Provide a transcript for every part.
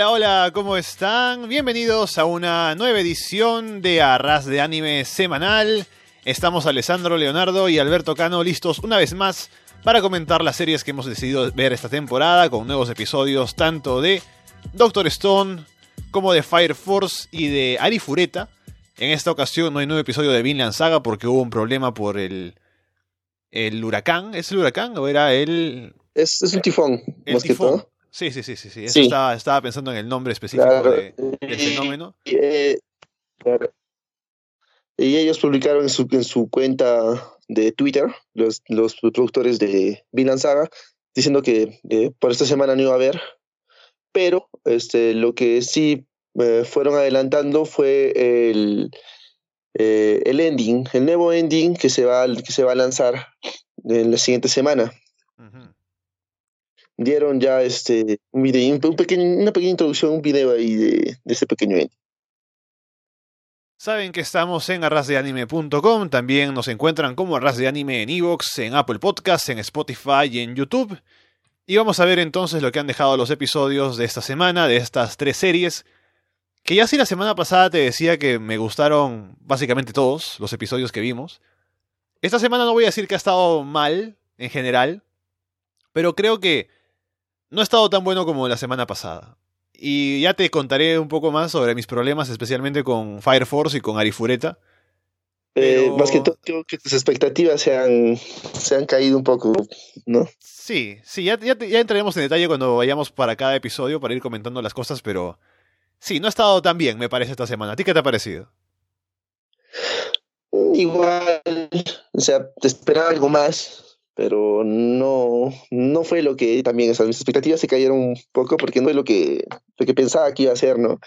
Hola, hola, ¿cómo están? Bienvenidos a una nueva edición de Arras de Anime Semanal. Estamos Alessandro Leonardo y Alberto Cano listos una vez más para comentar las series que hemos decidido ver esta temporada con nuevos episodios tanto de Doctor Stone como de Fire Force y de Arifureta. En esta ocasión no hay nuevo episodio de Vinland Saga porque hubo un problema por el, el huracán. ¿Es el huracán o era el...? Es, es un tifón, El más que todo. Sí, sí, sí, sí. sí. Eso Sí. Estaba, estaba pensando en el nombre específico Claro. de- del fenómeno. y, eh, claro. Y ellos publicaron en su, en su cuenta de Twitter, los, los productores de Vinland Saga, diciendo que eh, por esta semana no iba a haber, pero este, lo que sí eh, fueron adelantando fue el, eh, el ending, el nuevo ending que se, va, que se va a lanzar en la siguiente semana. Dieron ya este, un video, un pequeño, una pequeña introducción, un video ahí de, ese pequeño ending. Saben que estamos en arrasdeanime.com, también nos encuentran como Arras de Anime en Evox, en Apple Podcasts, en Spotify y en YouTube. Y vamos a ver entonces lo que han dejado los episodios de esta semana, de estas tres series. Que ya si la semana pasada te decía que me gustaron básicamente todos los episodios que vimos. Esta semana no voy a decir que ha estado mal, en general, pero creo que no ha estado tan bueno como la semana pasada. Y ya te contaré un poco más sobre mis problemas, especialmente con Fire Force y con Arifureta. Eh, más que todo, creo que tus expectativas se han, se han caído un poco, ¿no? Sí, sí, ya, ya, ya entraremos en detalle cuando vayamos para cada episodio para ir comentando las cosas, pero sí, no ha estado tan bien, me parece, esta semana. ¿A ti qué te ha parecido? Igual, o sea, te esperaba algo más, pero no, no fue lo que también, sea, mis expectativas se cayeron un poco porque no es lo que, lo que pensaba que iba a ser, ¿no?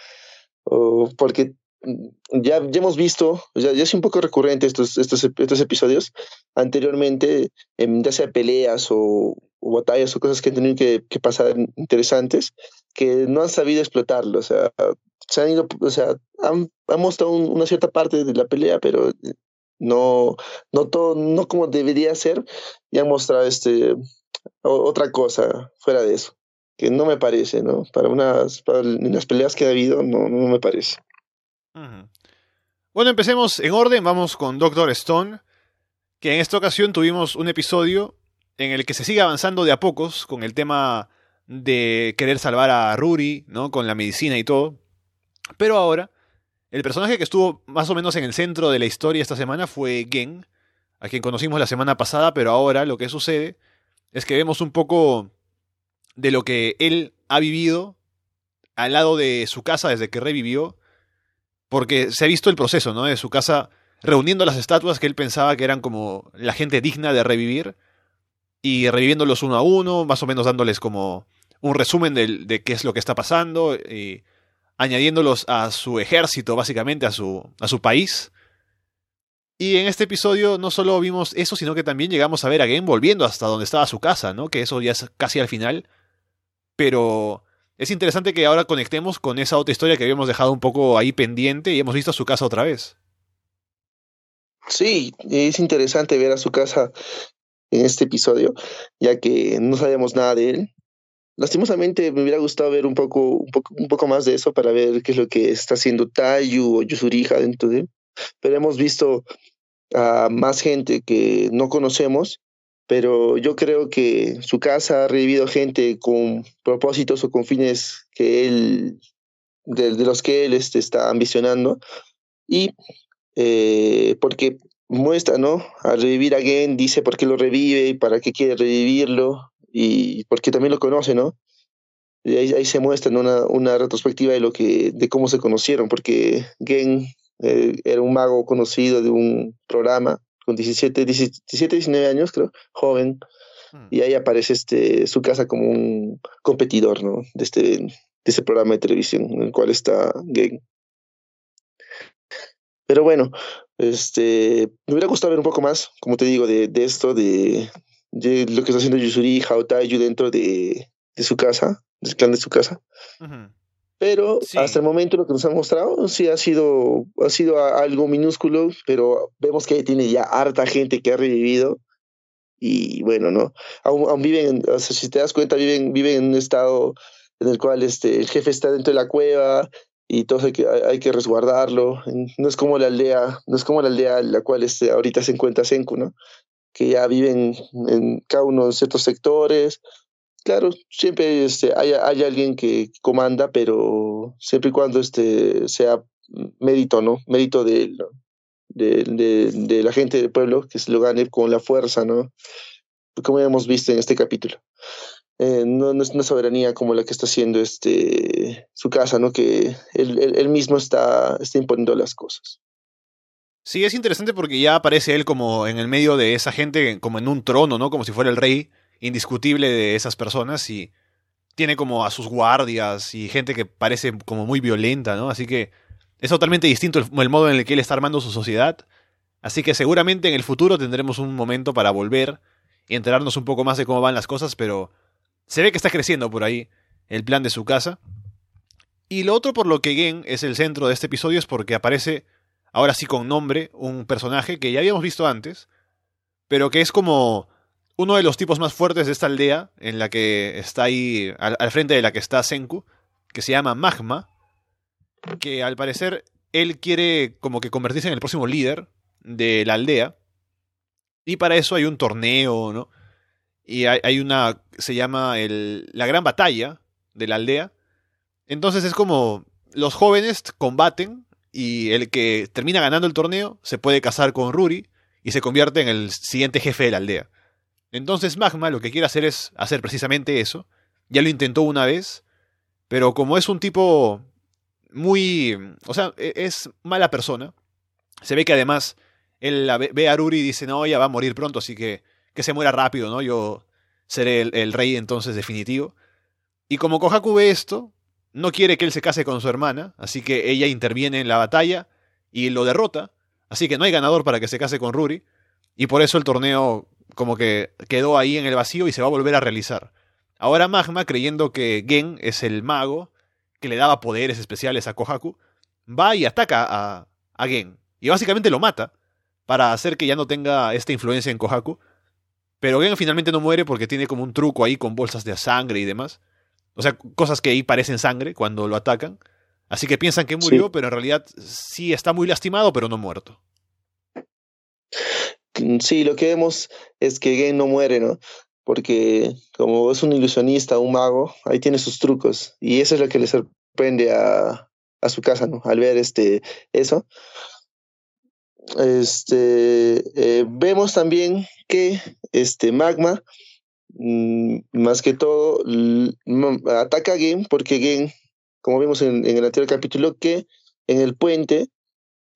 O porque mm, ya, ya hemos visto, ya, ya es un poco recurrente estos, estos, estos episodios anteriormente, em, ya sea peleas o, o batallas o cosas que han tenido que, que pasar interesantes, que no han sabido explotarlo, o sea, se han ido, o sea, han, han mostrado un- una cierta parte de la pelea, pero no, no todo, no como debería ser, y han mostrado este otra cosa fuera de eso, que no me parece, ¿no? Para unas, para las peleas que ha habido, no, no me parece. Bueno, empecemos en orden, vamos con Doctor Stone, que en esta ocasión tuvimos un episodio en el que se sigue avanzando de a pocos con el tema de querer salvar a Ruri, ¿no? Con la medicina y todo. Pero ahora, el personaje que estuvo más o menos en el centro de la historia esta semana fue Gen, a quien conocimos la semana pasada, pero ahora lo que sucede es que vemos un poco de lo que él ha vivido al lado de su casa desde que revivió, porque se ha visto el proceso, ¿no? De su casa reuniendo las estatuas que él pensaba que eran como la gente digna de revivir y reviviéndolos uno a uno, más o menos dándoles como un resumen de, qué es lo que está pasando y añadiéndolos a su ejército, básicamente a su, a su país. Y en este episodio no solo vimos eso, sino que también llegamos a ver a Gen volviendo hasta donde estaba su casa, ¿no? Que eso ya es casi al final. Pero es interesante que ahora conectemos con esa otra historia que habíamos dejado un poco ahí pendiente y hemos visto su casa otra vez. Sí, es interesante ver a su casa en este episodio, ya que no sabíamos nada de él. Lastimosamente me hubiera gustado ver un poco, un poco, un poco más de eso para ver qué es lo que está haciendo Tayu o Yusuriha dentro de él. Pero hemos visto a más gente que no conocemos, pero yo creo que su casa ha revivido gente con propósitos o con fines que él, de, de los que él este, está ambicionando. Y eh, porque muestra, ¿no? Al revivir a Gen, dice por qué lo revive y para qué quiere revivirlo y porque también lo conoce, ¿no? Y ahí, ahí se muestra ¿no? una, una retrospectiva de lo que, de cómo se conocieron, porque Gen eh, era un mago conocido de un programa con 17, 17, 19 años, creo, joven, Hmm. y ahí aparece este, su casa como un competidor, ¿no? De este, de ese programa de televisión en el cual está Gen. Pero bueno, este, me hubiera gustado ver un poco más, como te digo, de, de esto, de lo que está haciendo Yusuri Haotayu dentro de, de su casa, del clan de su casa. Ujú. Pero Sí. hasta el momento lo que nos han mostrado sí ha sido, ha sido algo minúsculo, pero vemos que tiene ya harta gente que ha revivido. Y bueno, ¿no? Aún, aún viven, en- o sea, si te das cuenta, viven, viven en un estado en el cual este, el jefe está dentro de la cueva y todo hay que, hay que resguardarlo. No es como la aldea, no es como la aldea en la cual este, ahorita se encuentra Senku, ¿no? Que ya viven en cada uno de ciertos sectores. Claro, siempre este, hay, hay alguien que comanda, pero siempre y cuando este, sea mérito, ¿no? Mérito de, de, de, la gente del pueblo, que se lo gane con la fuerza, ¿no? Como hemos visto en este capítulo. Eh, no, no, es una soberanía como la que está haciendo este, su casa, ¿no? Que él, él, mismo está, está imponiendo las cosas. Sí, es interesante porque ya aparece él como en el medio de esa gente, como en un trono, ¿no? Como si fuera el rey indiscutible de esas personas y tiene como a sus guardias y gente que parece como muy violenta, ¿no? Así que es totalmente distinto el, el modo en el que él está armando su sociedad. Así que seguramente en el futuro tendremos un momento para volver y enterarnos un poco más de cómo van las cosas, pero se ve que está creciendo por ahí el plan de su casa. Y lo otro por lo que Gen es el centro de este episodio es porque aparece, ahora sí con nombre, un personaje que ya habíamos visto antes, pero que es como uno de los tipos más fuertes de esta aldea, en la que está ahí, al, frente de la que está Senku, que se llama Magma, que al parecer él quiere como que convertirse en el próximo líder de la aldea, y para eso hay un torneo, ¿no? y hay, hay, una, se llama el, la gran batalla de la aldea. Entonces es como los jóvenes combaten y el que termina ganando el torneo se puede casar con Ruri y se convierte en el siguiente jefe de la aldea. Entonces Magma lo que quiere hacer es hacer precisamente eso. Ya lo intentó una vez, pero como es un tipo muy... O sea, e, es mala persona. Se ve que además él ve a Ruri y dice, no, ya va a morir pronto, así que que se muera rápido, ¿no? Yo seré el, el, rey entonces definitivo. Y como Kohaku ve esto, no quiere que él se case con su hermana, así que ella interviene en la batalla y lo derrota, así que no hay ganador para que se case con Ruri, y por eso el torneo como que quedó ahí en el vacío y se va a volver a realizar. Ahora Magma, creyendo que Gen es el mago que le daba poderes especiales a Kohaku, va y ataca a, a Gen, y básicamente lo mata, para hacer que ya no tenga esta influencia en Kohaku, pero Gen finalmente no muere porque tiene como un truco ahí con bolsas de sangre y demás. O sea, cosas que ahí parecen sangre cuando lo atacan. Así que piensan que murió, sí. pero en realidad sí está muy lastimado, pero no muerto. Sí, lo que vemos es que Gen no muere, ¿no? Porque como es un ilusionista, un mago, ahí tiene sus trucos. Y eso es lo que le sorprende a, a su casa, ¿no? Al ver este, eso. Este, eh, vemos también que este Magma, más que todo, ataca a Gen, porque Gen, como vimos en, el anterior capítulo, que en el puente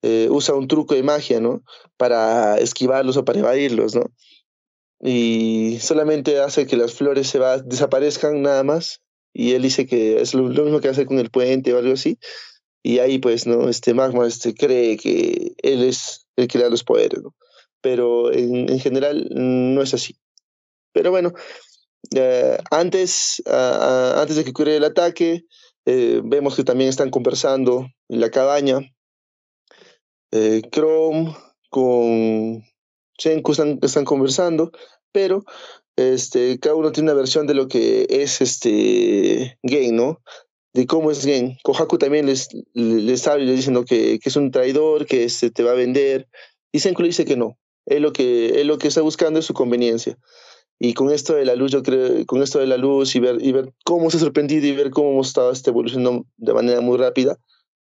eh, usa un truco de magia, ¿no? Para esquivarlos o para evadirlos, ¿no? Y solamente hace que las flores se va, desaparezcan nada más. Y él dice que es lo, mismo que hace con el puente o algo así. Y ahí, pues, ¿no? Este Magma este, cree que él es el que le da los poderes, ¿no? Pero en, en general no es así. Pero bueno, eh, antes, antes de que ocurra el ataque, eh, vemos que también están conversando en la cabaña. Eh, Chrome con Senku están, conversando, pero este, cada uno tiene una versión de lo que es este Game, ¿no? de cómo es Gen. Kohaku también les, les habla y les dice ¿no? que, que, es un traidor, que este, te va a vender. Y Senku le dice que no. Él lo que, él lo que está buscando es su conveniencia. Y con esto de la luz, yo creo, con esto de la luz y ver, y ver cómo se ha sorprendido y ver cómo hemos estado este, evolucionando de manera muy rápida,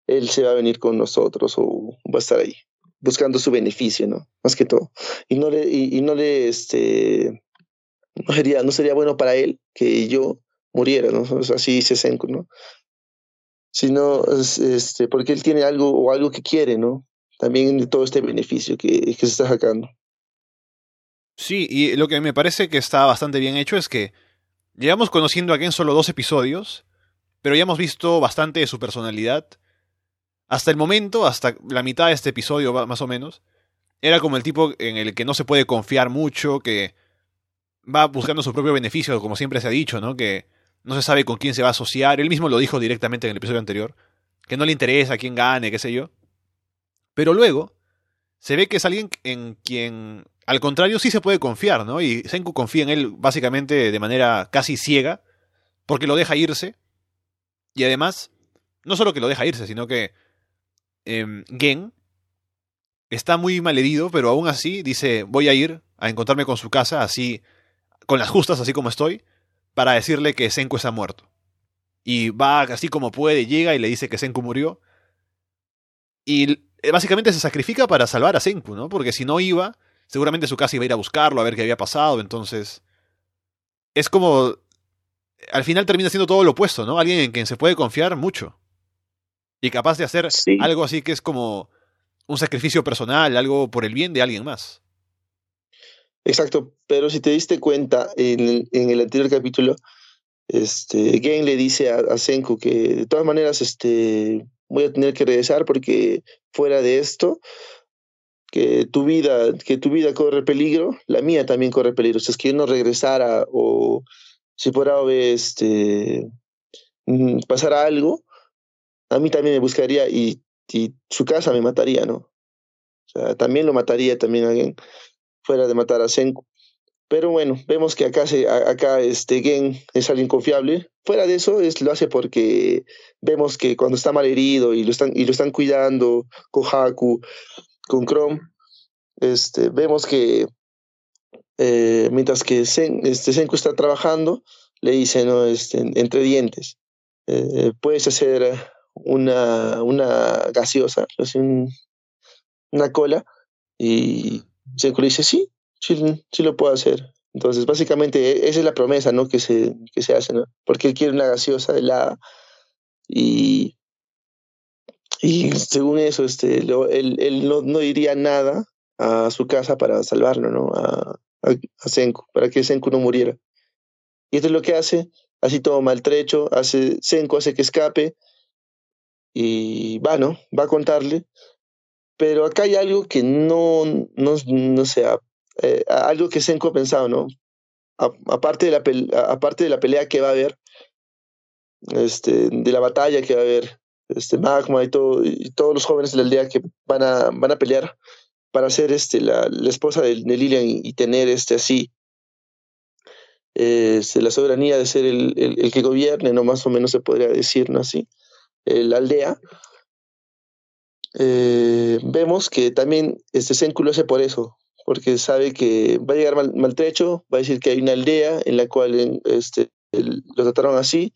él se va a venir con nosotros o va a estar ahí, buscando su beneficio, ¿no? Más que todo. Y no le, y, no le, este, no sería, no sería bueno para él que yo muriera, ¿no? Así dice Senku, ¿no? Sino, este, porque él tiene algo o algo que quiere, ¿no? También todo este beneficio que, que se está sacando. Sí, y lo que me parece que está bastante bien hecho es que llevamos conociendo a Gen solo dos episodios, pero ya hemos visto bastante de su personalidad. Hasta el momento, hasta la mitad de este episodio más o menos, era como el tipo en el que no se puede confiar mucho, que va buscando su propio beneficio, como siempre se ha dicho, ¿no? Que no se sabe con quién se va a asociar. Él mismo lo dijo directamente en el episodio anterior, que no le interesa quién gane, qué sé yo. Pero luego se ve que es alguien en quien, al contrario, sí se puede confiar, ¿no? Y Senku confía en él básicamente de manera casi ciega, porque lo deja irse Y además, no solo que lo deja irse, sino que eh, Gen está muy malherido, pero aún así dice, voy a ir a encontrarme con su casa, así, con las justas, así como estoy, para decirle que Senku está muerto. Y va así como puede, llega y le dice que Senku murió. Y básicamente se sacrifica para salvar a Senku, ¿no? Porque si no iba, seguramente su casa iba a ir a buscarlo, a ver qué había pasado, entonces... Es como... Al final termina siendo todo lo opuesto, ¿no? Alguien en quien se puede confiar mucho. Y capaz de hacer Sí. algo así que es como un sacrificio personal, algo por el bien de alguien más. Exacto, pero si te diste cuenta en el, en el anterior capítulo, este, Gen le dice a, a Senku que de todas maneras este, voy a tener que regresar porque fuera de esto, que tu vida, que tu vida corre peligro, la mía también corre peligro. Si es que yo no regresara o si por algo este, mm, pasara algo, a mí también me buscaría y, y su casa me mataría, ¿no? O sea, también lo mataría también a Gen fuera de matar a Senku. Pero bueno, vemos que acá, se, acá este Gen es alguien confiable. Fuera de eso, es, lo hace porque vemos que cuando está mal herido y lo están, y lo están cuidando Kohaku con Chrome, este, vemos que eh, mientras que Sen- este, Senku está trabajando, le dice, ¿no? este, entre dientes, eh, puedes hacer una, una gaseosa, un- una cola, y Senku le dice, sí, sí, sí lo puedo hacer. Entonces, básicamente, e- esa es la promesa, ¿no? Que se, que se hace, ¿no? Porque él quiere una gaseosa helada y, y según eso, este, él, él no, no diría nada a su casa para salvarlo, ¿no? A, a, a Senku, para que Senku no muriera. Y esto es lo que hace, así todo maltrecho, hace, Senku hace que escape y va, ¿no? Va a contarle. Pero acá hay algo que no, no, no sé, a- eh, algo que Senko ha pensado, ¿no? Aparte, de la aparte de la pelea que va a haber, este, de la batalla que va a haber, este, Magma y, todo, y todos los jóvenes de la aldea que van a, van a pelear para ser este, la, la esposa de, de Lilian y, tener este, así este, la soberanía de ser el, el, que gobierne, ¿no? Más o menos se podría decir, ¿no? Así, eh, la aldea eh, vemos que también este Senku hace por eso, porque sabe que va a llegar mal, maltrecho, va a decir que hay una aldea en la cual este, lo trataron así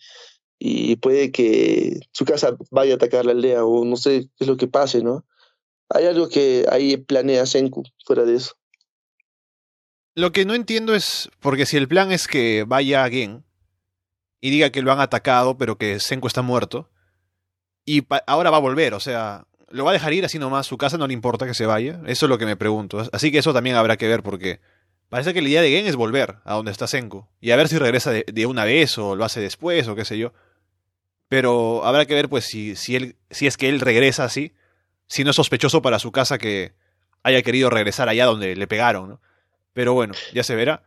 y puede que su casa vaya a atacar la aldea o no sé qué es lo que pase, ¿no? Hay algo que ahí planea Senku fuera de eso. Lo que no entiendo es, porque si el plan es que vaya a Gen y diga que lo han atacado, pero que Senku está muerto, y ahora va a volver, o sea, lo va a dejar ir así nomás, su casa no le importa que se vaya, eso es lo que me pregunto. Así que eso también habrá que ver, porque parece que la idea de Gen es volver a donde está Senku, y a ver si regresa de, de una vez o lo hace después o qué sé yo. Pero habrá que ver, pues, si, si, él, si es que él regresa así, si no es sospechoso para su casa que haya querido regresar allá donde le pegaron, ¿no? Pero bueno, ya se verá.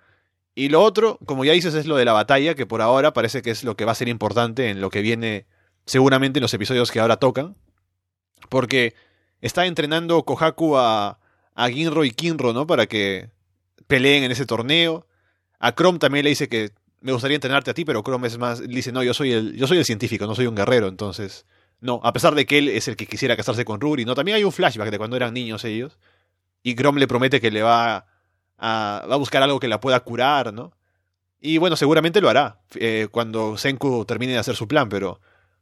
Y lo otro, como ya dices, es lo de la batalla, que por ahora parece que es lo que va a ser importante en lo que viene seguramente en los episodios que ahora tocan. Porque está entrenando Kohaku a, a Ginro y Kinro, ¿no? Para que peleen en ese torneo. A Chrome también le dice que me gustaría entrenarte a ti, pero Chrome es más, dice, no, yo soy el, yo soy el científico, no soy un guerrero, entonces. No, a pesar de que él es el que quisiera casarse con Ruri, ¿no? También hay un flashback de cuando eran niños ellos. Y Chrome le promete que le va a, va a buscar algo que la pueda curar, ¿no? Y bueno, seguramente lo hará eh, cuando Senku termine de hacer su plan, pero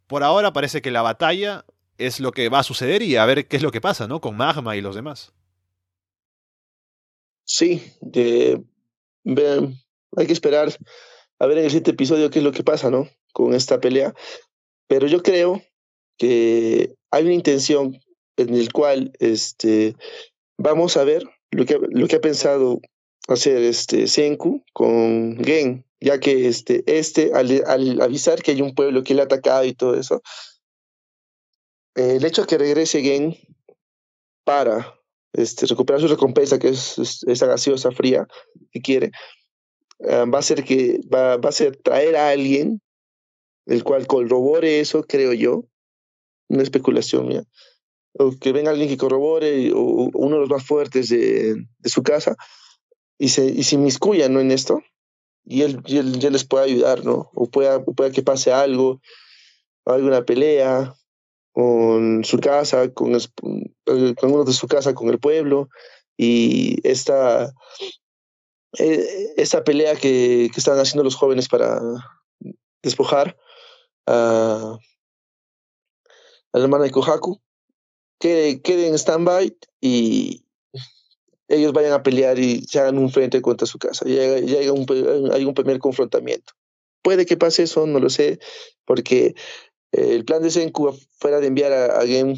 por ahora parece que la batalla es lo que va a suceder y a ver qué es lo que pasa, ¿no? Con Magma y los demás. Sí, de, ve- hay que esperar a ver en el siguiente episodio qué es lo que pasa, ¿no? Con esta pelea. Pero yo creo que hay una intención en el cual este, vamos a ver lo que, lo que ha pensado hacer este Senku con Gen, ya que este, este al, avisar que hay un pueblo que le ha atacado y todo eso, el hecho de que regrese Gen para este, recuperar su recompensa, que es, es esa gaseosa fría que quiere, eh, va a ser que va, va a ser traer a alguien el cual corrobore eso, creo yo, una especulación mía, o que venga alguien que corrobore, o, uno de los más fuertes de, de su casa, y se, y se inmiscuya ¿no? en esto, y él, y él les pueda ayudar, ¿no? O pueda, pueda que pase algo, alguna pelea con su casa, con, con uno de su casa, con el pueblo, y esta, eh, esta pelea que, que estaban haciendo los jóvenes para despojar a, la hermana de Kohaku, quede, quede en stand-by y ellos vayan a pelear y se hagan un frente contra su casa. Y hay un, hay un primer confrontamiento. Puede que pase eso, no lo sé, porque eh, el plan de Senku fuera de enviar a, a Game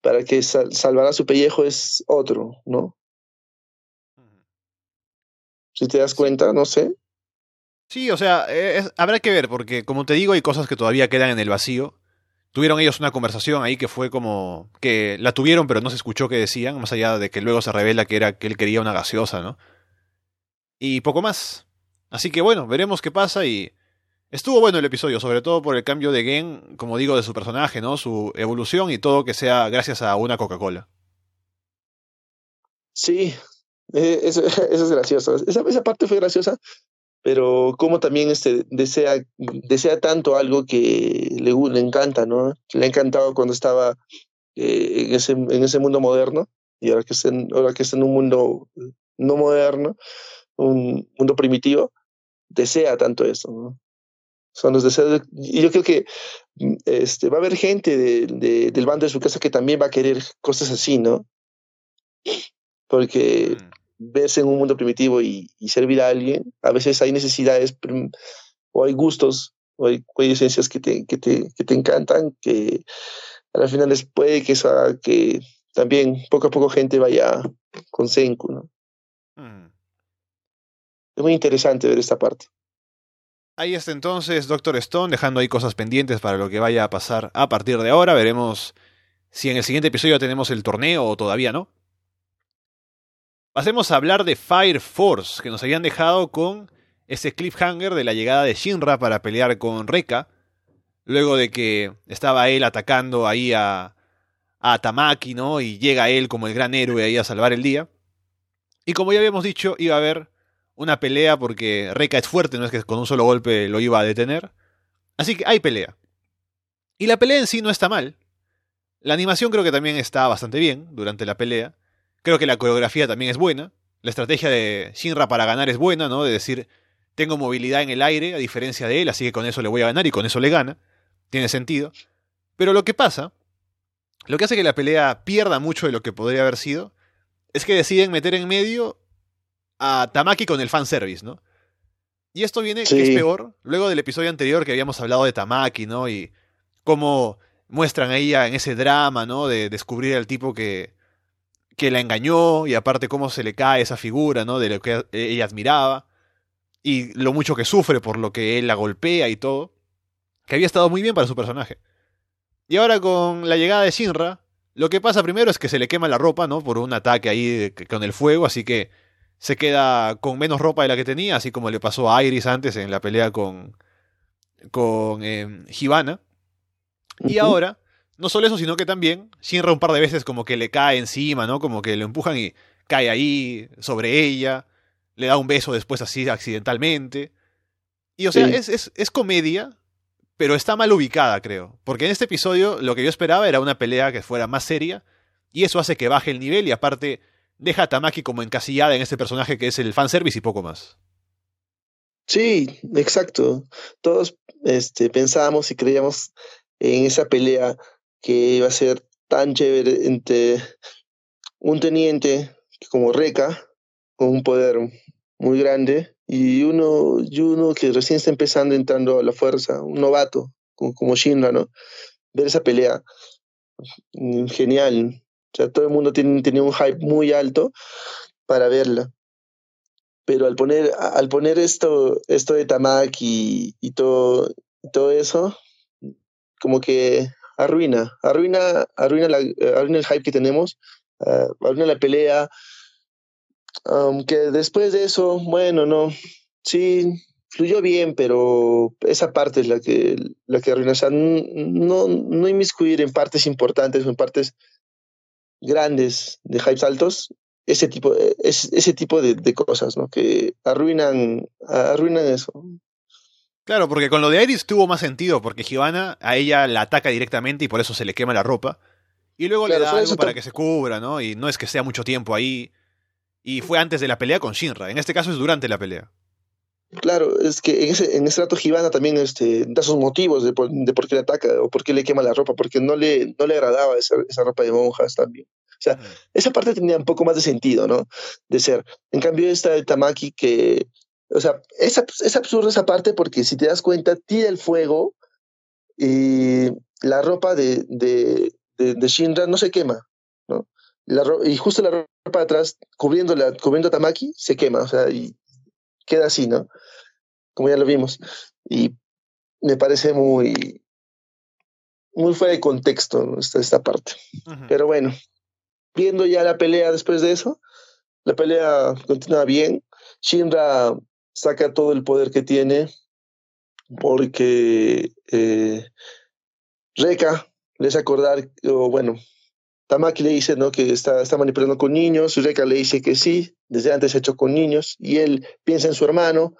para que salvara su pellejo es otro, ¿no? Si te das cuenta, no sé. Sí, o sea, habrá que ver, porque como te digo, hay cosas que todavía quedan en el vacío. Tuvieron ellos una conversación ahí que fue como que la tuvieron, pero no se escuchó qué decían, más allá de que luego se revela que era que él quería una gaseosa, ¿no? Y poco más. Así que bueno, veremos qué pasa y estuvo bueno el episodio, sobre todo por el cambio de Gen, como digo, de su personaje, ¿no? Su evolución y todo que sea gracias a una Coca-Cola. Sí, eh, eso, es gracioso. Esa, esa parte fue graciosa, pero como también este, desea, desea tanto algo que le, le encanta, ¿no? Le ha encantado cuando estaba eh, en, ese, en ese mundo moderno y ahora que, está en, ahora que está en un mundo no moderno, un mundo primitivo, desea tanto eso, ¿no? Son los deseos. y yo creo que este, va a haber gente de, del bando de su casa que también va a querer cosas así, ¿no? Porque mm verse en un mundo primitivo y, servir a alguien, a veces hay necesidades o hay gustos o hay, esencias que te, que, te, que te encantan, que al final les puede que que también poco a poco gente vaya con Senku, ¿no? Mm. Es muy interesante ver esta parte. Ahí está entonces Doctor Stone, dejando ahí cosas pendientes para lo que vaya a pasar a partir de ahora. Veremos si en el siguiente episodio tenemos el torneo o todavía no. Pasemos a hablar de Fire Force, que nos habían dejado con ese cliffhanger de la llegada de Shinra para pelear con Reka, luego de que estaba él atacando ahí a, a Tamaki, ¿no? Y llega él como el gran héroe ahí a salvar el día. Y como ya habíamos dicho, iba a haber una pelea porque Reka es fuerte, no es que con un solo golpe lo iba a detener. Así que hay pelea. Y la pelea en sí no está mal. La animación creo que también está bastante bien durante la pelea. Creo que la coreografía también es buena. La estrategia de Shinra para ganar es buena, ¿no? De decir, tengo movilidad en el aire, a diferencia de él, así que con eso le voy a ganar y con eso le gana. Tiene sentido. Pero lo que pasa, lo que hace que la pelea pierda mucho de lo que podría haber sido, es que deciden meter en medio a Tamaki con el fanservice, ¿no? Y esto viene, que es peor, luego del episodio anterior que habíamos hablado de Tamaki, ¿no? Y cómo muestran a ella en ese drama, ¿no? De descubrir al tipo que, que la engañó y aparte cómo se le cae esa figura, ¿no? De lo que ella admiraba y lo mucho que sufre por lo que él la golpea y todo, que había estado muy bien para su personaje. Y ahora con la llegada de Shinra, lo que pasa primero es que se le quema la ropa, ¿no? Por un ataque ahí con el fuego, así que se queda con menos ropa de la que tenía, así como le pasó a Iris antes en la pelea con con eh, Y ahora no solo eso, sino que también Shinra un par de veces como que le cae encima, ¿no? Como que lo empujan y cae ahí sobre ella, le da un beso después así accidentalmente. Y o sea, es, es, es comedia, pero está mal ubicada, creo. Porque en este episodio lo que yo esperaba era una pelea que fuera más seria, y eso hace que baje el nivel y aparte deja a Tamaki como encasillada en este personaje que es el fanservice y poco más. Sí, exacto. Todos este, pensábamos y creíamos en esa pelea que iba a ser tan chévere entre un teniente como Reca, con un poder muy grande, y uno, y uno que recién está empezando entrando a la fuerza, un novato, como, como Shinra, ¿no? Ver esa pelea, genial. O sea, todo el mundo tiene, tenía un hype muy alto para verla. Pero al poner, al poner esto, esto de Tamaki y, todo, y todo eso, como que arruina, arruina, arruina, la, arruina el hype que tenemos, uh, arruina la pelea. Aunque después de eso, bueno, no, sí, fluyó bien, pero esa parte es la que, la que arruina. O sea, no, no inmiscuir en partes importantes o en partes grandes de hypes altos, ese tipo, ese, ese tipo de, de, cosas, ¿no? Que arruinan, arruinan eso. Claro, porque con lo de Iris tuvo más sentido, porque Giovanna a ella la ataca directamente y por eso se le quema la ropa. Y luego le da algo para que se cubra, ¿no? Y no es que sea mucho tiempo ahí. Y fue antes de la pelea con Shinra. En este caso es durante la pelea. Claro, es que en ese, en ese rato también este, da sus motivos de por, de por qué le ataca o por qué le quema la ropa, porque no le, no le agradaba esa, esa ropa de monjas también. O sea, esa parte tenía un poco más de sentido, ¿no? De ser. En cambio, esta de Tamaki que, o sea, es, es absurdo esa parte porque si te das cuenta, tira el fuego y la ropa de, de, de, Shinra no se quema, ¿no? La y justo la ropa de atrás, cubriendo, la, cubriendo a Tamaki, se quema, o sea, y queda así, ¿no? Como ya lo vimos. Y me parece muy, muy fuera de contexto esta, esta parte. Pero bueno, viendo ya la pelea después de eso, la pelea continúa bien. Shinra saca todo el poder que tiene porque eh, Reka le hace acordar, o bueno, Tamaki le dice ¿no? que está, está manipulando con niños, Reka le dice que sí, desde antes ha hecho con niños, y él piensa en su hermano,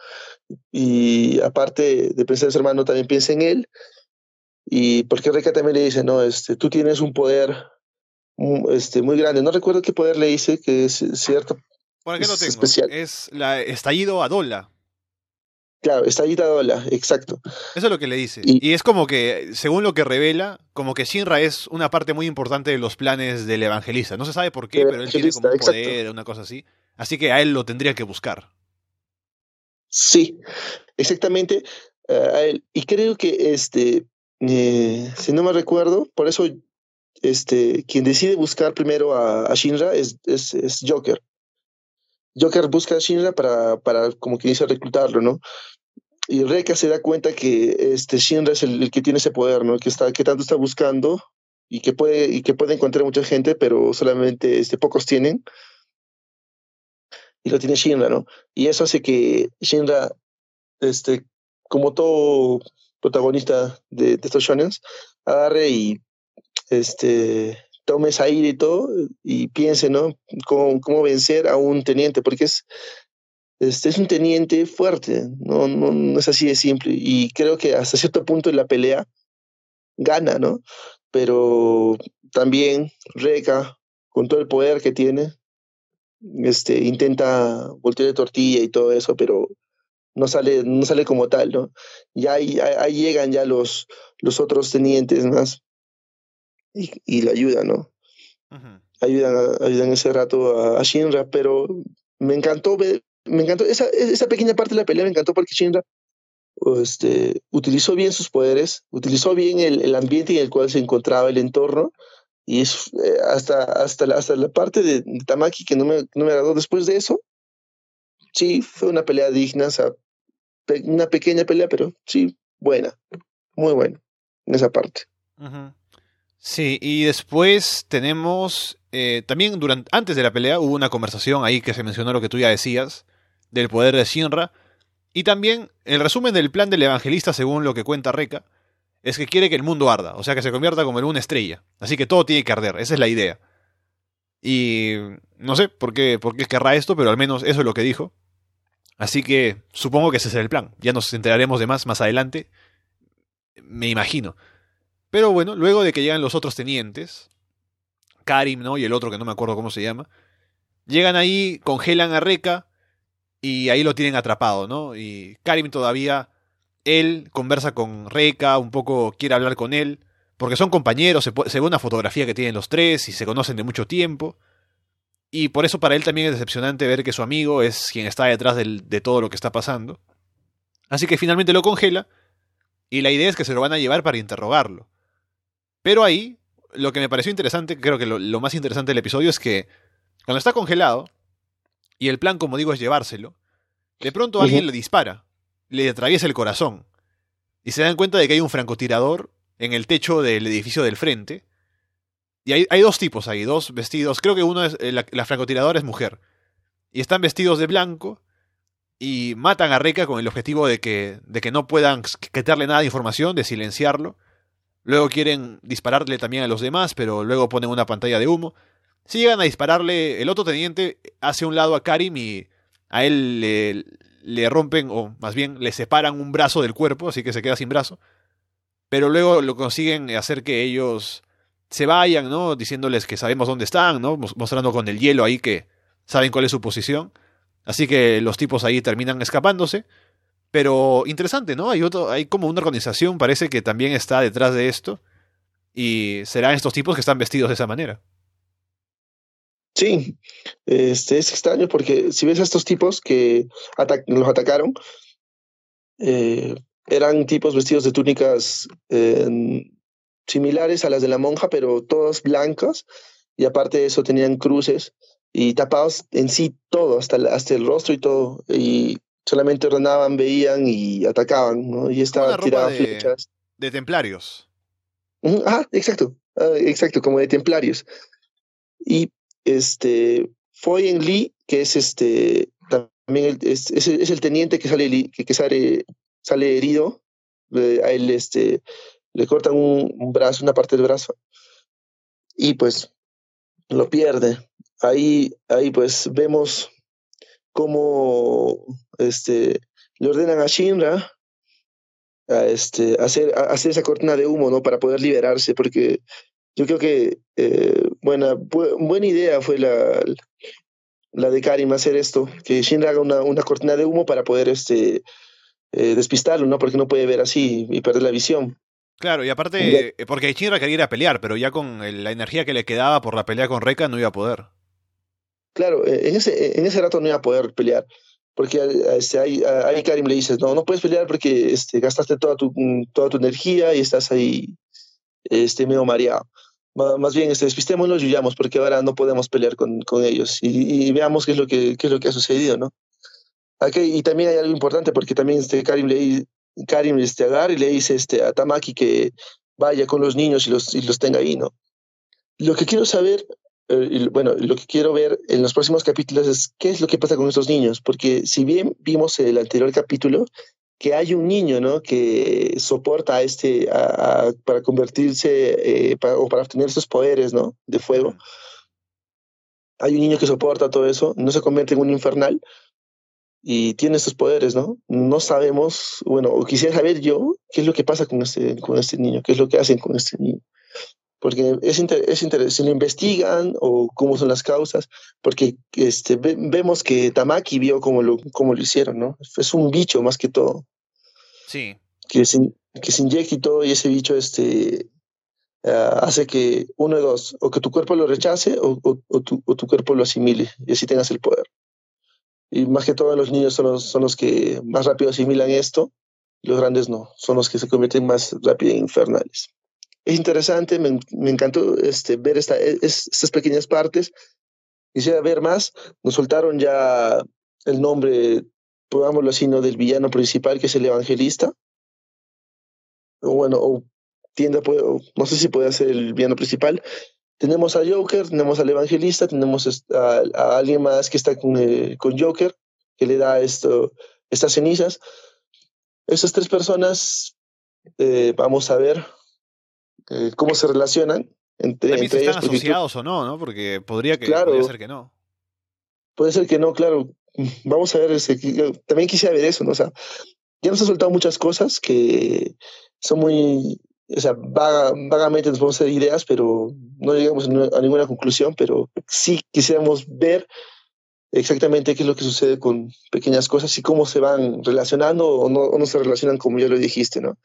y aparte de pensar en su hermano, también piensa en él, y porque Reka también le dice, no, este, tú tienes un poder este, muy grande. No recuerdo qué poder le dice, que es cierto. ¿Por qué no tengo? Especial. Es la estallido a Dola. Claro, estallido a Dola, exacto. Eso es lo que le dice. Y, es como que, según lo que revela, como que Shinra es una parte muy importante de los planes del evangelista. No se sabe por qué, pero él tiene como un poder, una cosa así. Así que a él lo tendría que buscar. Sí, exactamente. Eh, y creo que, este, eh, si no me recuerdo, por eso este, quien decide buscar primero a, Shinra es, es, es, Joker. Joker busca a Shinra para, para como que dice, reclutarlo, ¿no? Y Reka se da cuenta que este Shinra es el, que tiene ese poder, ¿no? Que, está, que tanto está buscando y que puede, y que puede encontrar mucha gente, pero solamente este, pocos tienen. Y lo tiene Shinra, ¿no? Y eso hace que Shinra, este, como todo protagonista de, de estos shonens, agarre y este, tome esa aire y todo y piense, ¿no? Cómo, vencer a un teniente, porque es, este, es un teniente fuerte, no, no, es así de simple. Y creo que hasta cierto punto en la pelea gana, ¿no? Pero también Reca, con todo el poder que tiene, este, intenta voltear de tortilla y todo eso, pero no sale, no sale como tal, ¿no? Y ahí, ahí llegan ya los, los otros tenientes más y, y le ayudan, ¿no? ayudan, ayudan ese rato a, Shinra, pero me encantó ver, me encantó esa, esa pequeña parte de la pelea, me encantó porque Shinra este, utilizó bien sus poderes, utilizó bien el, el, ambiente en el cual se encontraba el entorno, y es, eh, hasta, hasta, la, hasta la parte de, Tamaki que no me, no me agradó después de eso, sí, fue una pelea digna, o sea, una pequeña pelea, pero sí, buena, muy buena en esa parte. Sí, y después tenemos eh, también durante antes de la pelea hubo una conversación ahí que se mencionó lo que tú ya decías del poder de Shinra y también el resumen del plan del evangelista según lo que cuenta Reca es que quiere que el mundo arda, o sea que se convierta como en una estrella, así que todo tiene que arder, esa es la idea. Y no sé por qué, por qué querrá esto, pero al menos eso es lo que dijo. Así que supongo que ese es el plan. Ya nos enteraremos de más más adelante. Me imagino. Pero bueno, luego de que llegan los otros tenientes, Karim, ¿no? Y el otro que no me acuerdo cómo se llama, llegan ahí, congelan a Reca y ahí lo tienen atrapado, ¿no? Y Karim todavía, él conversa con Reca, un poco quiere hablar con él, porque son compañeros, se, ve una fotografía que tienen los tres y se conocen de mucho tiempo. Y por eso para él también es decepcionante ver que su amigo es quien está detrás de todo lo que está pasando. Así que finalmente lo congela y la idea es que se lo van a llevar para interrogarlo. Pero ahí, lo que me pareció interesante, creo que lo, más interesante del episodio es que cuando está congelado, y el plan, como digo, es llevárselo, de pronto alguien le dispara, le atraviesa el corazón, y se dan cuenta de que hay un francotirador en el techo del edificio del frente, y hay, hay dos tipos ahí, dos vestidos, creo que uno es, eh, la, la francotiradora es mujer, y están vestidos de blanco, y matan a Reca con el objetivo de que, de que no puedan quitarle nada de información, de silenciarlo, Luego quieren dispararle también a los demás, pero luego ponen una pantalla de humo. Si llegan a dispararle, el otro teniente hace un lado a Karim y a él le rompen, o más bien le separan un brazo del cuerpo, así que se queda sin brazo. Pero luego lo consiguen hacer que ellos se vayan, ¿no? Diciéndoles que sabemos dónde están, ¿no? Mostrando con el hielo ahí que saben cuál es su posición. Así que los tipos ahí terminan escapándose. Pero interesante, ¿no? Hay, otro, hay como una organización, parece que también está detrás de esto. Y serán estos tipos que están vestidos de esa manera. Sí, este, es extraño porque si ves a estos tipos que los atacaron, eh, eran tipos vestidos de túnicas similares a las de la monja, pero todas blancas, y aparte de eso tenían cruces y tapados en sí todo, hasta, hasta el rostro y todo, y solamente ordenaban, veían y atacaban, ¿no? Y estaban tiradas flechas. De templarios. Ah, exacto, ah, exacto, como de templarios. Y este, fue en Lee, que es este, también es, es, el teniente que sale, que, que sale, sale herido, a él este, le cortan un, brazo, una parte del brazo, y pues lo pierde. Ahí, ahí pues vemos cómo este, le ordenan a Shinra a este, hacer, hacer esa cortina de humo, ¿no? Para poder liberarse, porque yo creo que eh, buena, buena idea fue la, la de Karim hacer esto, que Shinra haga una, una cortina de humo para poder este, eh, despistarlo, ¿no? Porque no puede ver así y perder la visión. Claro, y aparte, eh, porque Shinra quería ir a pelear, pero ya con la energía que le quedaba por la pelea con Reka no iba a poder. Claro, eh, en ese, en ese rato no iba a poder pelear, porque este, ahí, ahí Karim le dices, no, no puedes pelear porque este, gastaste toda tu, toda tu energía y estás ahí este, medio mareado. Más bien, este, despistémonos y huyamos, porque ahora no podemos pelear con, con ellos y, veamos qué es, lo que, qué es lo que ha sucedido, ¿no? Aquí, y también hay algo importante, porque también este, Karim le, Karim este, agarra y le dice este, a Tamaki que vaya con los niños y los, y los tenga ahí, ¿no? Lo que quiero saber, eh, bueno, lo que quiero ver en los próximos capítulos es qué es lo que pasa con estos niños, porque si bien vimos el anterior capítulo, que hay un niño, ¿no? Que soporta a este, a, para convertirse, eh, o para obtener esos poderes, ¿no? De fuego. Hay un niño que soporta todo eso, no se convierte en un infernal, y tiene estos poderes, ¿no? No sabemos, bueno, o quisiera saber yo qué es lo que pasa con este, con este niño, qué es lo que hacen con este niño. Porque es, es interesante, si lo investigan o cómo son las causas, porque este, vemos que Tamaki vio cómo lo, cómo lo hicieron, ¿no? Es un bicho más que todo. Sí. Que se, que se inyecta y todo, y ese bicho este, uh, hace que uno de dos, o que tu cuerpo lo rechace o, o, o, tu, o tu cuerpo lo asimile y así tengas el poder y más que todo los niños son los, son los que más rápido asimilan esto, los grandes no, son los que se convierten más rápido en infernales. Es interesante, me, encantó este, ver esta, estas pequeñas partes. Quisiera ver más. Nos soltaron ya el nombre, pongámoslo así, ¿no? del villano principal, que es el evangelista. O bueno, o tienda, no sé si puede ser el villano principal, tenemos a Joker, tenemos al evangelista, tenemos a, alguien más que está con, eh, con, Joker, que le da estas cenizas. Esas tres personas, eh, vamos a ver eh, cómo se relacionan entre, También entre si están asociados o no, ¿no? Porque podría, que, podría ser que no. Puede ser que no, claro. Vamos a ver, ese, también quisiera ver eso, ¿no? O sea, ya nos ha soltado muchas cosas que son muy o sea, vagamente nos podemos hacer ideas, pero no llegamos a ninguna conclusión, pero sí quisiéramos ver exactamente qué es lo que sucede con pequeñas cosas y cómo se van relacionando o no, no se relacionan como ya lo dijiste, ¿no?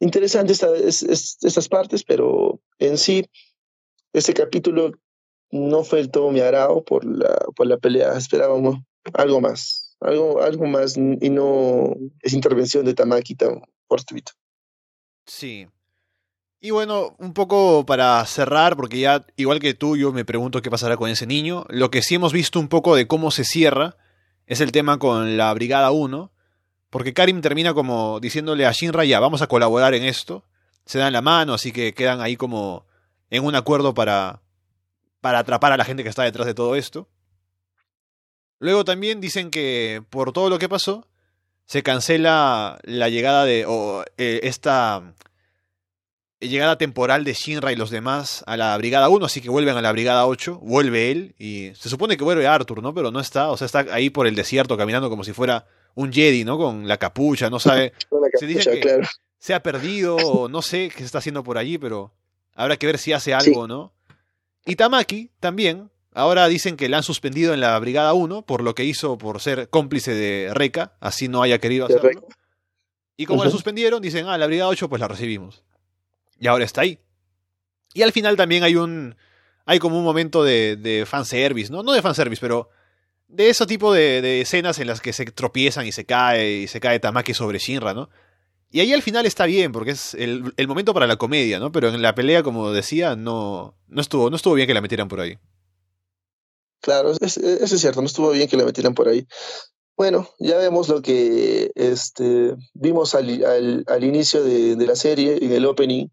Interesante esta, estas partes, pero en sí, este capítulo no fue el todo mi agrado por la, por la pelea, esperábamos algo más, algo, algo más y no esa intervención de Tamaki tan fortuita. Sí. Y bueno, un poco para cerrar, porque ya, igual que tú, yo me pregunto qué pasará con ese niño. Lo que sí hemos visto un poco de cómo se cierra es el tema con la Brigada 1. Porque Karim termina como diciéndole a Shinra, ya, vamos a colaborar en esto. Se dan la mano, así que quedan ahí como en un acuerdo para, para atrapar a la gente que está detrás de todo esto. Luego también dicen que por todo lo que pasó, se cancela la llegada de o, eh, esta llegada temporal de Shinra y los demás a la Brigada 1, así que vuelven a la Brigada 8, vuelve él y se supone que vuelve Arthur, ¿no? Pero no está, o sea, está ahí por el desierto caminando como si fuera un Jedi, ¿no? Con la capucha, no sabe. Se dice que- claro. Se ha perdido, o no sé qué se está haciendo por allí, pero habrá que ver si hace algo, ¿no? Y Tamaki también. Ahora dicen que la han suspendido en la Brigada 1 por lo que hizo por ser cómplice de Reca, así no haya querido hacerlo. Y como la suspendieron, dicen, ah, la Brigada 8 pues la recibimos. Y ahora está ahí. Y al final también hay un. Hay como un momento de, de fanservice, ¿no? No de fanservice, pero de ese tipo de, de escenas en las que se tropiezan y se cae, y se cae Tamaki sobre Shinra, ¿no? Y ahí al final está bien, porque es el, el momento para la comedia, ¿no? Pero en la pelea, como decía, no, no, estuvo, no estuvo bien que la metieran por ahí. Claro, es- eso es cierto, no estuvo bien que la metieran por ahí. Bueno, ya vemos lo que este, vimos al, al, al inicio de, de la serie, en el opening.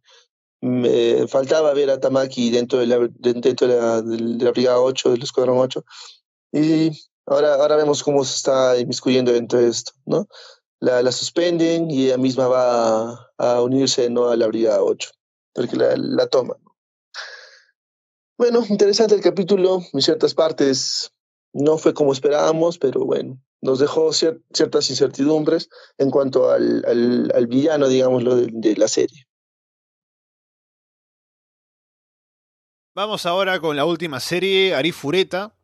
Me faltaba ver a Tamaki dentro de la, de- dentro de la, de la Brigada 8, del Escuadrón 8. Y ahora, ahora vemos cómo se está inmiscuyendo dentro de esto, ¿no? La, la suspenden y ella misma va a, unirse ¿no? a la Brigada 8, porque la, la toma. Bueno, interesante el capítulo, en ciertas partes no fue como esperábamos, pero bueno, nos dejó cier- ciertas incertidumbres en cuanto al, al, al villano, digámoslo, de, de la serie. Vamos ahora con la última serie, Arifureta.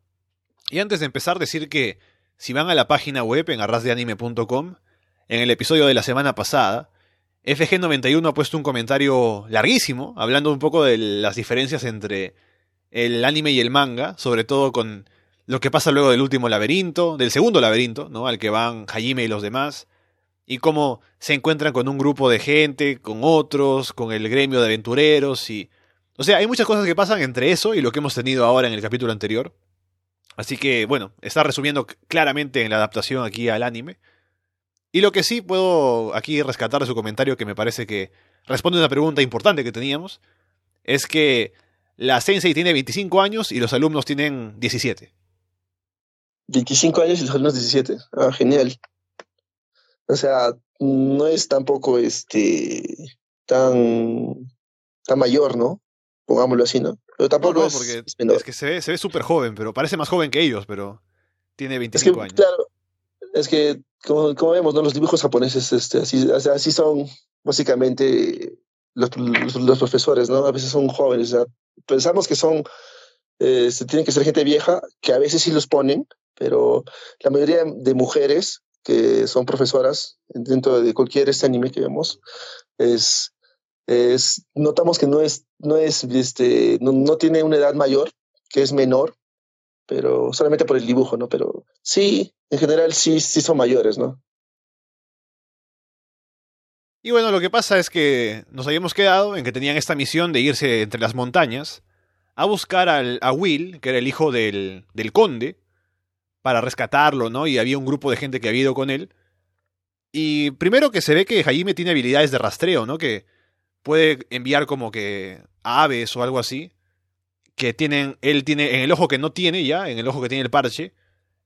Y antes de empezar, decir que si van a la página web en arrasdeanime.com, en el episodio de la semana pasada, FG91 ha puesto un comentario larguísimo, hablando un poco de las diferencias entre el anime y el manga, sobre todo con lo que pasa luego del último laberinto, del segundo laberinto, ¿no? Al que van Hajime y los demás, y cómo se encuentran con un grupo de gente, con otros, con el gremio de aventureros y... O sea, hay muchas cosas que pasan entre eso y lo que hemos tenido ahora en el capítulo anterior. Así que, bueno, está resumiendo claramente en la adaptación aquí al anime. Y lo que sí puedo aquí rescatar de su comentario, que me parece que responde a una pregunta importante que teníamos, es que la Sensei tiene 25 años y los alumnos tienen 17. 25 años y los alumnos 17. Ah, genial. O sea, no es tampoco este tan, tan mayor, ¿no? Pongámoslo así, ¿no? Pero No, tampoco no, es, porque es menor. es que se ve, se ve súper joven, pero parece más joven que ellos, pero tiene Es 25 que, años. claro, es que como, como vemos, ¿no? Los dibujos japoneses, este, así, así son básicamente los, los, los profesores, ¿no? A veces son jóvenes, o sea, pensamos que son, eh, tienen que ser gente vieja, que a veces sí los ponen, pero la mayoría de mujeres que son profesoras dentro de cualquier este anime que vemos, es, notamos que no es, no es, este, no, no tiene una edad mayor, que es menor, pero solamente por el dibujo, ¿no? Pero sí, en general sí, sí son mayores, ¿no? Y bueno, lo que pasa es que nos habíamos quedado en que tenían esta misión de irse entre las montañas a buscar al, a Will, que era el hijo del, del conde, para rescatarlo, ¿no? Y había un grupo de gente que había ido con él. Y primero que se ve que Jaime tiene habilidades de rastreo, ¿no? Que puede enviar como que a aves o algo así. Que tienen, él tiene, en el ojo que no tiene ya, en el ojo que tiene el parche,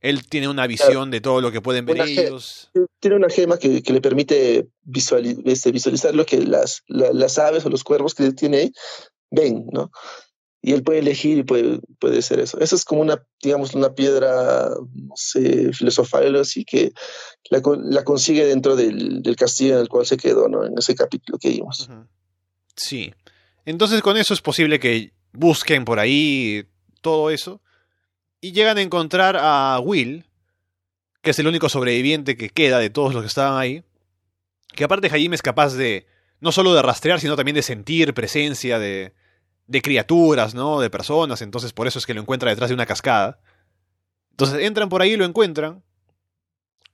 él tiene una visión de todo lo que pueden ver Una ellos. Tiene una gema que, que le permite este, visualizar lo que las, la- las aves o los cuervos que tiene ahí ven, ¿no? Y él puede elegir y puede, puede ser eso. Eso es como una, digamos, una piedra, no sé, filosofal o así, que la, co- la consigue dentro del, del castillo en el cual se quedó, ¿no? En ese capítulo que vimos. Ujú. Sí. Entonces con eso es posible que busquen por ahí todo eso y llegan a encontrar a Will, que es el único sobreviviente que queda de todos los que estaban ahí, que aparte Jaime es capaz de no solo de rastrear, sino también de sentir presencia de, criaturas, ¿no? De personas, entonces por eso es que lo encuentra detrás de una cascada. Entonces entran por ahí, lo encuentran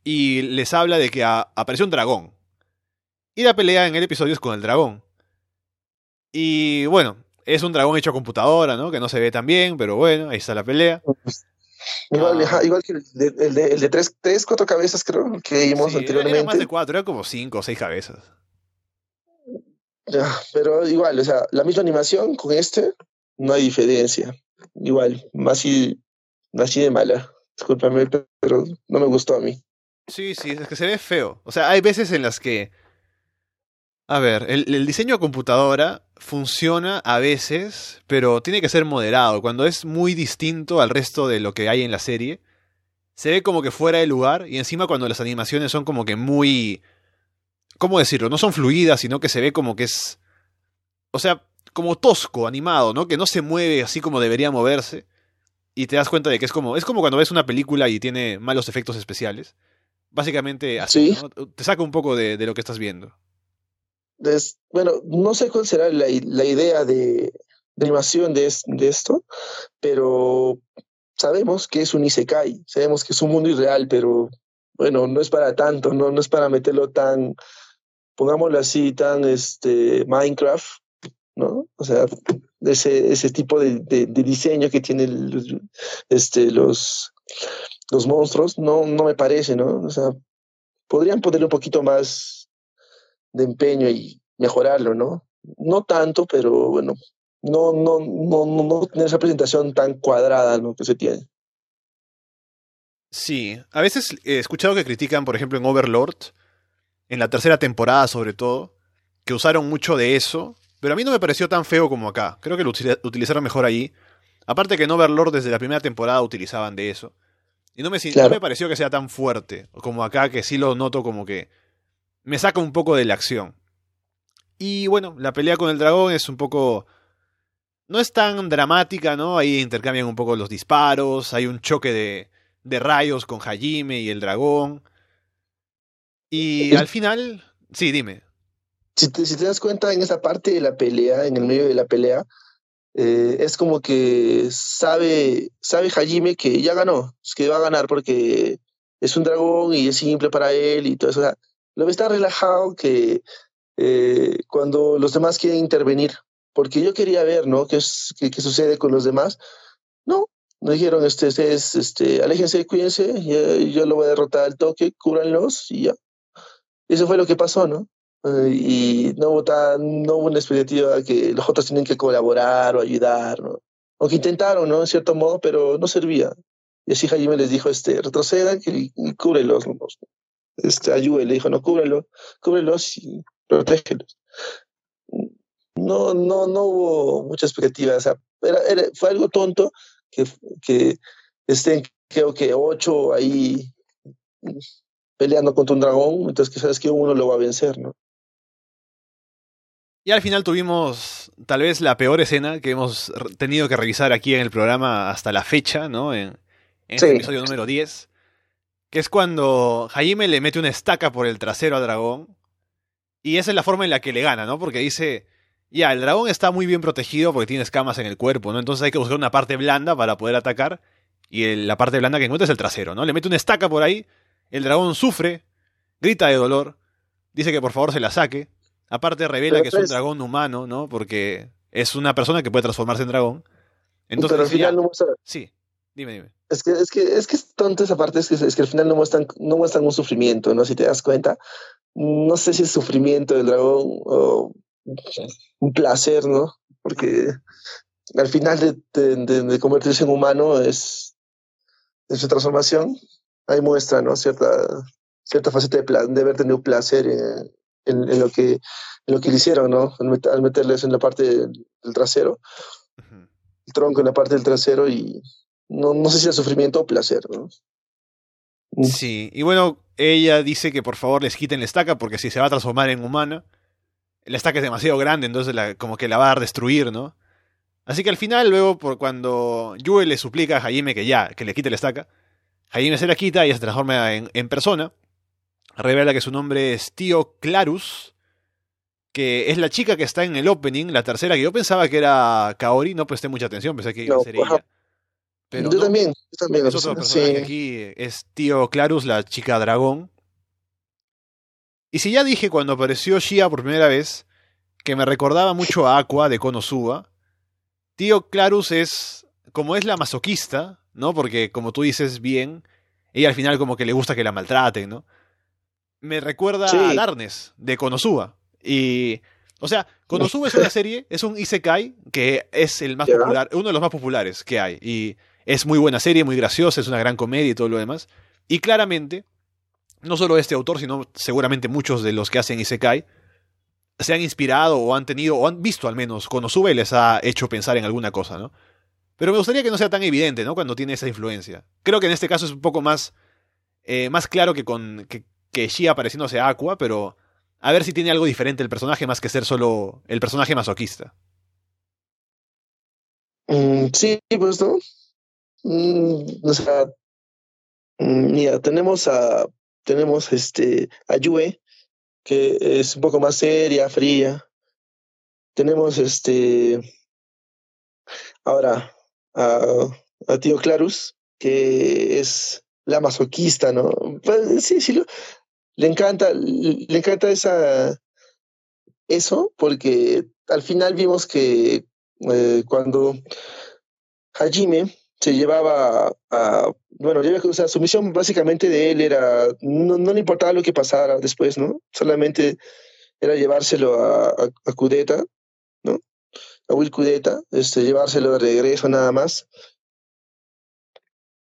y les habla de que apareció un dragón. Y la pelea en el episodio es con el dragón. Y bueno, es un dragón hecho a computadora, ¿no? Que no se ve tan bien, pero bueno, ahí está la pelea. Igual, Ah. igual que el de, el de, el de tres, tres, cuatro cabezas, creo, que vimos Sí, anteriormente. Era más de cuatro, era como cinco o seis cabezas. Ya, pero igual, o sea, la misma animación con este, no hay diferencia. Igual, así, así de mala. Discúlpame, pero no me gustó a mí. Sí, sí, es que se ve feo. O sea, hay veces en las que... A ver, el, el diseño a computadora funciona a veces, pero tiene que ser moderado. Cuando es muy distinto al resto de lo que hay en la serie, se ve como que fuera de lugar y encima cuando las animaciones son como que muy... ¿Cómo decirlo? No son fluidas, sino que se ve como que es... O sea, como tosco, animado, ¿no? Que no se mueve así como debería moverse. Y te das cuenta de que es como... Es como cuando ves una película y tiene malos efectos especiales. Básicamente así, ¿no? Te saca un poco de, de lo que estás viendo. Bueno, no sé cuál será la, la idea de, animación de, de, esto, pero sabemos que es un Isekai, sabemos que es un mundo irreal, pero bueno, no es para tanto, no, no es para meterlo tan, pongámoslo así, tan este, Minecraft, ¿no? O sea, ese, ese tipo de, de, diseño que tienen este, los, los monstruos, no, no me parece, ¿no? O sea, podrían ponerle un poquito más de empeño y mejorarlo, ¿no? No tanto, pero bueno, no, no, no, no, no tener esa presentación tan cuadrada ¿no? que se tiene. Sí, a veces he escuchado que critican, por ejemplo, en Overlord, en la tercera temporada sobre todo, que usaron mucho de eso, pero a mí no me pareció tan feo como acá. Creo que lo utilizaron mejor ahí. Aparte que en Overlord desde la primera temporada utilizaban de eso. Y no me, claro. no me pareció que sea tan fuerte como acá, que sí lo noto como que me saca un poco de la acción. Y bueno, la pelea con el dragón es un poco... No es tan dramática, ¿no? Ahí intercambian un poco los disparos, hay un choque de, de rayos con Hajime y el dragón. Y al final... Sí, dime. Si te, si te das cuenta en esa parte de la pelea, en el medio de la pelea, eh, es como que sabe, sabe Hajime que ya ganó, que va a ganar porque es un dragón y es simple para él y todo eso. O sea, lo ve tan relajado que eh, cuando los demás quieren intervenir, porque yo quería ver, ¿no? ¿Qué, es, qué, qué sucede con los demás? No, nos dijeron, este, ustedes, este, aléjense, cuídense, yo, yo lo voy a derrotar al toque, cúranlos y ya. Eso fue lo que pasó, ¿no? y no hubo, tan, no hubo una expectativa que los otros tienen que colaborar o ayudar, ¿no? Aunque intentaron, ¿no? En cierto modo, pero no servía. Y así Jaime les dijo, este, retrocedan y, y cúbrelos, ¿no? Este, ayude, le dijo, no, cúbrelos, cúbrelos y protégelos. No, no, no hubo mucha expectativa, o sea, era, era, fue algo tonto que, que estén, creo que ocho ahí peleando contra un dragón, entonces que sabes que uno lo va a vencer, ¿no? Y al final tuvimos tal vez la peor escena que hemos tenido que revisar aquí en el programa hasta la fecha, ¿no? En, en sí. este episodio número 10. Que es cuando Jaime le mete una estaca por el trasero al dragón. Y esa es la forma en la que le gana, ¿no? Porque dice, ya, el dragón está muy bien protegido porque tiene escamas en el cuerpo, ¿no? Entonces hay que buscar una parte blanda para poder atacar. Y el, la parte blanda que encuentra es el trasero, ¿no? Le mete una estaca por ahí, el dragón sufre, grita de dolor, dice que por favor se la saque. Aparte revela que es un dragón humano, ¿no? Porque es una persona que puede transformarse en dragón. Entonces, pero al final ya, no muestra... Sí, dime, dime. Es que, es que, es que es tonto esa parte, es que, es que al final no muestran, no muestran un sufrimiento, ¿no? Si te das cuenta, no sé si es sufrimiento del dragón o un placer, ¿no? Porque al final de, de, de, de convertirse en humano es, en su transformación, ahí muestra, ¿no? Cierta, cierta faceta de, plan, de haber tenido placer en, en, en, lo que, en lo que le hicieron, ¿no? Al, met, al meterles en la parte del, trasero, el tronco en la parte del trasero y no, no sé si es sufrimiento o placer, ¿no? Sí, y bueno, ella dice que por favor les quiten la estaca porque si se va a transformar en humana, la estaca es demasiado grande, entonces la, como que la va a destruir, ¿no? Así que al final, luego, por cuando Yue le suplica a Jaime que ya, que le quite la estaca, Jaime se la quita y se transforma en, en persona revela que su nombre es Tío Clarus, que es la chica que está en el opening, la tercera, que yo pensaba que era Kaori, no presté mucha atención, pensé que iba no, a ser ella. Pero yo, no, también, yo también, es otro personaje sí. aquí, es Tío Clarus, la chica dragón. Y si ya dije cuando apareció Shia por primera vez, que me recordaba mucho a Aqua de Konosuba, Tío Clarus es, como es la masoquista, ¿no? Porque como tú dices bien, ella al final como que le gusta que la maltraten, ¿no? me recuerda sí. a Darnes de Konosuba. Y. O sea, Konosuba es una serie, es un Isekai que es el más popular, uno de los más populares que hay. Y es muy buena serie, muy graciosa, es una gran comedia y todo lo demás. Y claramente, no solo este autor, sino seguramente muchos de los que hacen Isekai se han inspirado o han tenido, o han visto al menos Konosuba y les ha hecho pensar en alguna cosa, ¿no? Pero me gustaría que no sea tan evidente, ¿no? Cuando tiene esa influencia. Creo que en este caso es un poco más, eh, más claro que con que, que Shia a Aqua, pero a ver si tiene algo diferente el personaje más que ser solo el personaje masoquista. Mm, sí, pues no. Mm, mm, tenemos a tenemos este a Yue, que es un poco más seria, fría. Tenemos este ahora a, a Tío Clarus, que es la masoquista, ¿no? Pues, sí, sí, lo, le encanta, le encanta esa, eso, porque al final vimos que eh, cuando Hajime se llevaba a, bueno, o sea, su misión básicamente de él era, no, no, le importaba lo que pasara después, ¿no? Solamente era llevárselo a, a, a Kudeta, ¿no? A Will Kudeta, este, llevárselo de regreso nada más.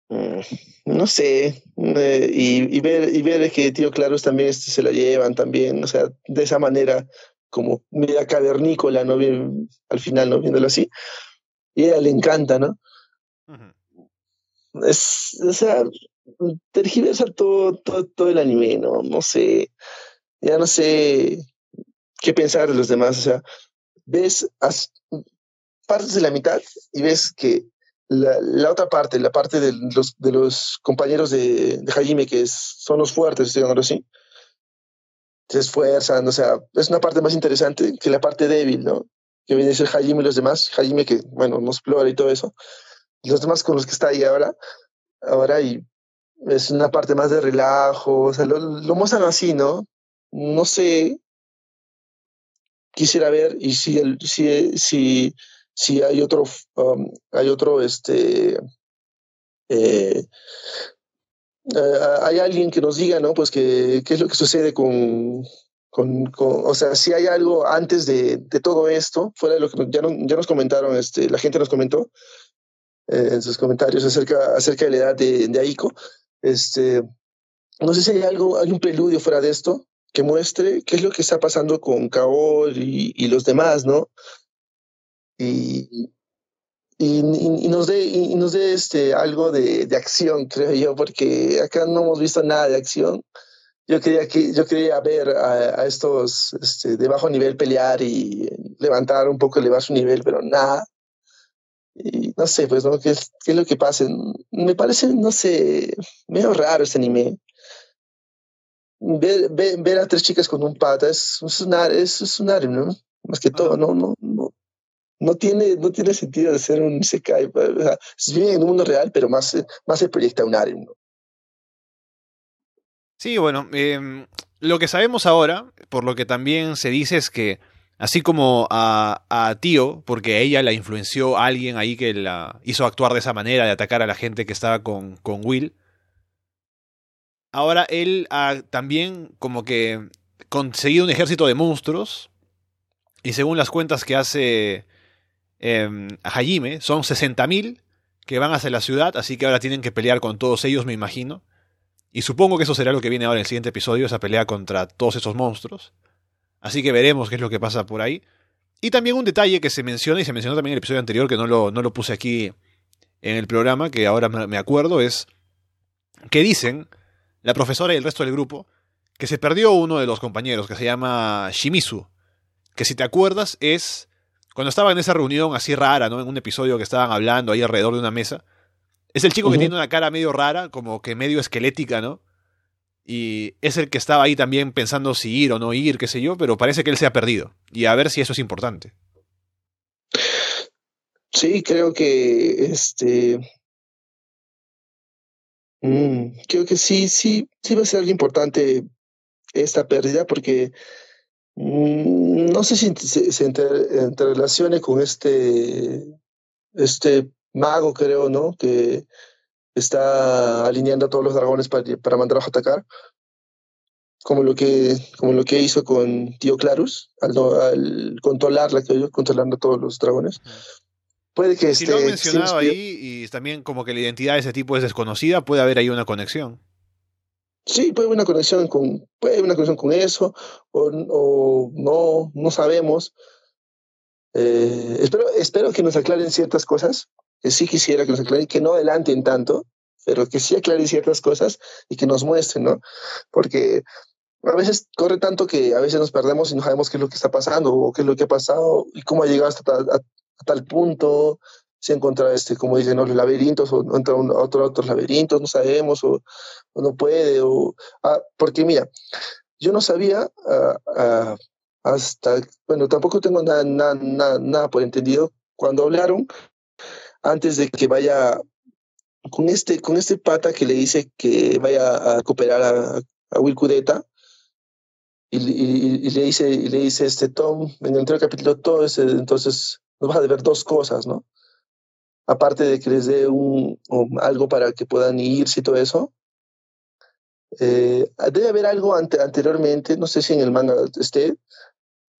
Mm, no sé, eh, y, ver, y ver que Tío Claros también este, se la llevan también, o sea, de esa manera como media cavernícola, ¿no? Al final, ¿no? Viéndolo así. Y a ella le encanta, ¿no? Uh -huh. Es, o sea, tergiversa todo, todo, todo el anime, ¿no? No sé, ya no sé qué pensar de los demás, o sea, ves, as, partes de la mitad y ves que la, la, otra parte, la parte de los, de los compañeros de, de Hajime, que es, son los fuertes, digámoslo así, se esfuerzan, o sea, es una parte más interesante que la parte débil, ¿no? Que viene a ser Hajime y los demás, Hajime que, bueno, nos explora y todo eso, los demás con los que está ahí ahora, ahora y es una parte más de relajo, o sea, lo, lo muestran así, ¿no? No sé, quisiera ver y si, el, si, si, si hay otro, um, hay otro, este, eh, uh, hay alguien que nos diga, ¿no? Pues que qué es lo que sucede con, con, con, o sea, si hay algo antes de, de, todo esto, fuera de lo que ya, no, ya nos comentaron, este, la gente nos comentó eh, en sus comentarios acerca, acerca de la edad de, Aiko, este, no sé si hay algo, hay un preludio fuera de esto que muestre qué es lo que está pasando con Kaori y, los demás, ¿no? Y, y, nos dé nos dé este algo de, de, acción creo yo porque acá no hemos visto nada de acción. Yo quería que yo quería ver a, a estos este, de bajo nivel pelear y levantar un poco elevar su nivel pero nada y no sé pues no qué es, qué es lo que pasa me parece no sé medio raro este anime ver, ver, ver a tres chicas con un pata es, es un es, es un anime ¿no? más que todo no no no no tiene, no tiene sentido de ser un Isekai. O sea, en un mundo real, pero más, más se proyecta un harem. ¿no? Sí, bueno, eh, lo que sabemos ahora, por lo que también se dice es que, así como a, a Tío, porque ella la influenció alguien ahí que la hizo actuar de esa manera, de atacar a la gente que estaba con, con Will, ahora él ha también como que conseguido un ejército de monstruos, y según las cuentas que hace eh, Hajime, son 60.000 que van hacia la ciudad, así que ahora tienen que pelear con todos ellos, me imagino. Y supongo que eso será lo que viene ahora en el siguiente episodio, esa pelea contra todos esos monstruos. Así que veremos qué es lo que pasa por ahí. Y también un detalle que se menciona, y se mencionó también en el episodio anterior, que no lo, no lo puse aquí en el programa, que ahora me acuerdo, es que dicen, la profesora y el resto del grupo, que se perdió uno de los compañeros, que se llama Shimizu, que si te acuerdas es cuando estaba en esa reunión así rara, ¿no? En un episodio que estaban hablando ahí alrededor de una mesa. Es el chico uh -huh. que tiene una cara medio rara, como que medio esquelética, ¿no? Y es el que estaba ahí también pensando si ir o no ir, qué sé yo, pero parece que él se ha perdido. Y a ver si eso es importante. Sí, creo que este. Mm, creo que sí, sí, sí va a ser algo importante esta pérdida, porque no sé si se, se con este, este mago, creo, ¿no? Que está alineando a todos los dragones para, para mandarlos a atacar. Como lo que, como lo que hizo con Tío Clarus, al, al controlarla, controlando a todos los dragones. Puede que si lo han mencionado ahí y también como que la identidad de ese tipo es desconocida, puede haber ahí una conexión. Sí, puede haber una conexión con, puede haber una conexión con eso, o, o no, no sabemos. Eh, espero, espero que nos aclaren ciertas cosas, que sí quisiera que nos aclaren, que no adelanten tanto, pero que sí aclaren ciertas cosas y que nos muestren, ¿no? Porque a veces corre tanto que a veces nos perdemos y no sabemos qué es lo que está pasando o qué es lo que ha pasado y cómo ha llegado hasta tal, a, tal punto, si encuentra, este, como dicen, los laberintos o entra a otro, otros laberintos, no sabemos o, no puede, o, ah, porque mira, yo no sabía ah, ah, hasta, bueno, tampoco tengo nada, nada, nada, por entendido, cuando hablaron, antes de que vaya con este, con este pata que le dice que vaya a cooperar a, a Will Cudeta, y, le dice, y le dice este Tom, en el capítulo todo ese, entonces nos vas a deber dos cosas, ¿no? Aparte de que les dé un, algo para que puedan irse y todo eso. Eh, debe haber algo ante, anteriormente, no sé si en el manga esté,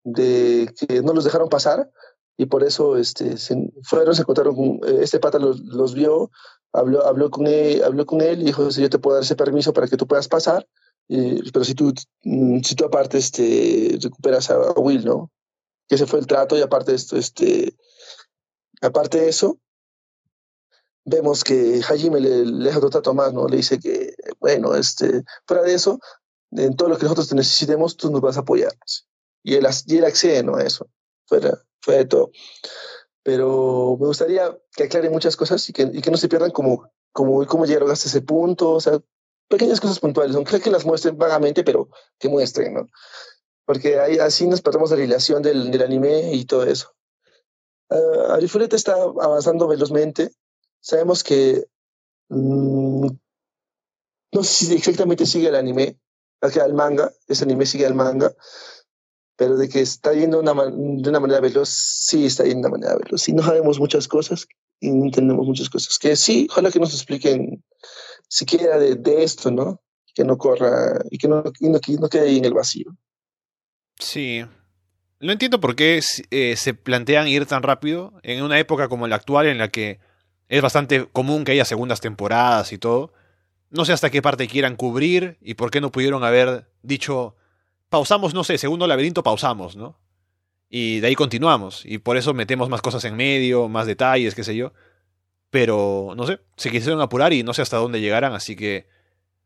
de que no los dejaron pasar y por eso este, se fueron, se encontraron con, eh, este pata los, los vio, habló, habló, con él, habló con él y dijo, si yo te puedo dar ese permiso para que tú puedas pasar eh, pero si tú, mm, si tú aparte este, recuperas a Will, ¿no? Que ese fue el trato y aparte de esto, este, aparte de eso, vemos que Hajime le, le deja otro trato más, ¿no? Le dice que, bueno, este, fuera de eso, en todo lo que nosotros te necesitemos, tú nos vas a apoyar. Y él, y él accede, ¿no? A eso, fuera, fuera de todo. Pero me gustaría que aclaren muchas cosas y que, y que no se pierdan como, como cómo llegaron hasta ese punto, o sea, pequeñas cosas puntuales, aunque que las muestren vagamente, pero que muestren, ¿no? Porque ahí, así nos perdemos la relación del, del anime y todo eso. Uh, Arifureta está avanzando velozmente. Sabemos que mm, no sé si exactamente sigue el anime, el manga, ese anime sigue el manga, pero de que está yendo de una manera veloz, sí está yendo de una manera veloz. Y no sabemos muchas cosas y no entendemos muchas cosas. Que sí, ojalá que nos expliquen siquiera de, esto, ¿no? Que no corra y que no, no, no, quede ahí en el vacío. Sí. No entiendo por qué eh, se plantean ir tan rápido en una época como la actual en la que es bastante común que haya segundas temporadas y todo. No sé hasta qué parte quieran cubrir y por qué no pudieron haber dicho, pausamos, no sé, segundo laberinto, pausamos, ¿no? Y de ahí continuamos. Y por eso metemos más cosas en medio, más detalles, qué sé yo. Pero, no sé, se quisieron apurar y no sé hasta dónde llegarán, así que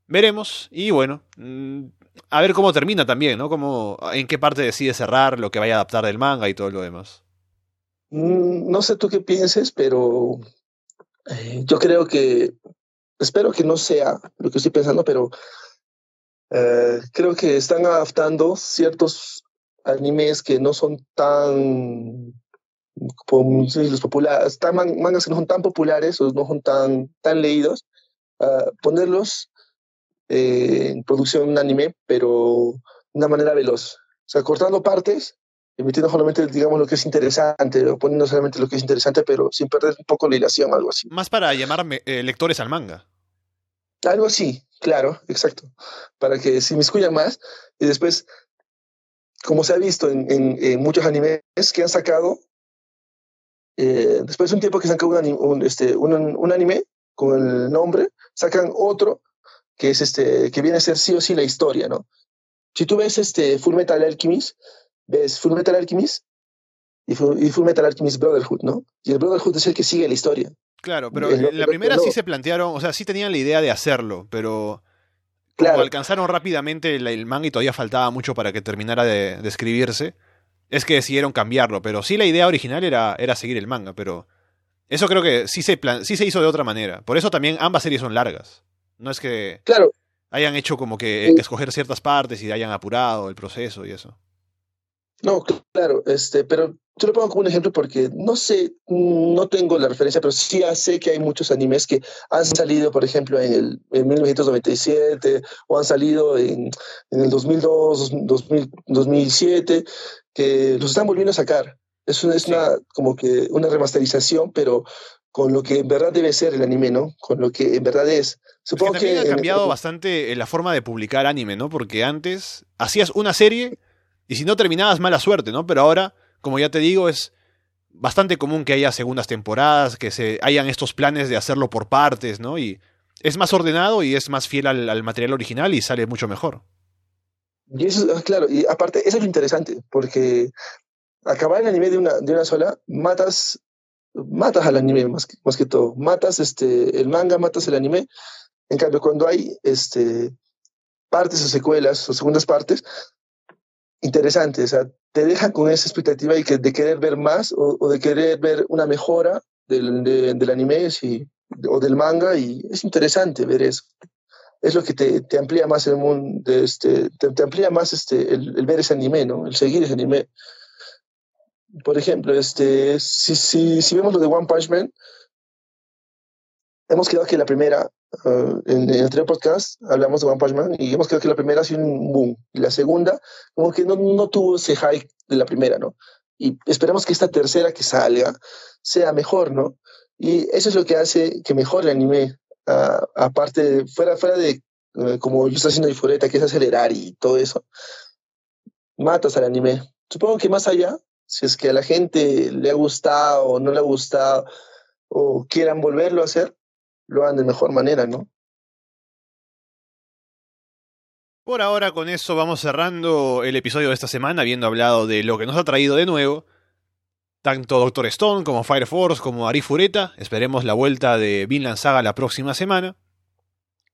veremos. Y bueno, mm, a ver cómo termina también, ¿no? Como, en qué parte decide cerrar lo que vaya a adaptar del manga y todo lo demás. Mm, no sé tú qué pienses, pero eh, yo creo que, espero que no sea lo que estoy pensando, pero eh, creo que están adaptando ciertos animes que no son tan los populares, mangas que no son tan populares o no son tan, tan leídos, uh, ponerlos eh, en producción anime, pero de una manera veloz. O sea, cortando partes, emitiendo solamente, digamos, lo que es interesante, o poniendo solamente lo que es interesante, pero sin perder un poco la hilación, algo así. Más para llamar eh, lectores al manga. Algo así, claro, exacto. Para que se inmiscuyan más y después, como se ha visto en, muchos animes que han sacado, eh, después de un tiempo que sacan un, este, un, anime con el nombre, sacan otro que es este que viene a ser sí o sí la historia, ¿no? Si tú ves este Full Metal Alchemist, ves Full Metal Alchemist y Full, Metal Alchemist Brotherhood, ¿no? Y el Brotherhood es el que sigue la historia. Claro, pero en la primera sí se plantearon, o sea, sí tenían la idea de hacerlo, pero como alcanzaron rápidamente el, manga y todavía faltaba mucho para que terminara de, de escribirse, es que decidieron cambiarlo, pero sí la idea original era, era seguir el manga, pero eso creo que sí se, sí se hizo de otra manera. Por eso también ambas series son largas. No es que claro. hayan hecho como que escoger ciertas partes y hayan apurado el proceso y eso. No, claro, este, pero yo lo pongo como un ejemplo porque no sé, no tengo la referencia, pero sí sé que hay muchos animes que han salido, por ejemplo, en el en 1997 o han salido en, en el 2002, 2000, 2007, que los están volviendo a sacar. Es una, es una como que una remasterización, pero con lo que en verdad debe ser el anime, ¿no? Con lo que en verdad es. Supongo que, también ha cambiado bastante la forma de publicar anime, ¿no? Porque antes hacías una serie y si no terminabas, mala suerte, ¿no? Pero ahora, como ya te digo, es bastante común que haya segundas temporadas, que se hayan estos planes de hacerlo por partes, ¿no? Y es más ordenado y es más fiel al, material original y sale mucho mejor. Y eso, ah, claro, y aparte, eso es lo interesante, porque acabar el anime de una, de una sola, matas matas al anime más que, más que todo. Matas este, el manga, matas el anime. En cambio, cuando hay este, partes o secuelas o segundas partes, interesantes, o sea, te dejan con esa expectativa que, de querer ver más o, de querer ver una mejora del, del anime o del manga y es interesante ver eso. Es lo que te, te amplía más el mundo, este, te, amplía más este, el, el, ver ese anime, ¿no? El seguir ese anime por ejemplo, este, si, si, si vemos lo de One Punch Man, hemos quedado que la primera, uh, en, el anterior podcast hablamos de One Punch Man y hemos quedado que la primera ha sido un boom. Y la segunda, como que no, no tuvo ese hype de la primera, ¿no? Y esperamos que esta tercera que salga sea mejor, ¿no? Y eso es lo que hace que mejore el anime. Uh, aparte, fuera, fuera de uh, como lo está haciendo Ifureta, que es acelerar y todo eso, matas al anime. Supongo que más allá si es que a la gente le ha gustado o no le ha gustado o quieran volverlo a hacer, lo hagan de mejor manera, ¿no? Por ahora con eso vamos cerrando el episodio de esta semana, habiendo hablado de lo que nos ha traído de nuevo. Tanto Doctor Stone como Fire Force como Ari Fureta. Esperemos la vuelta de Vinland Saga la próxima semana.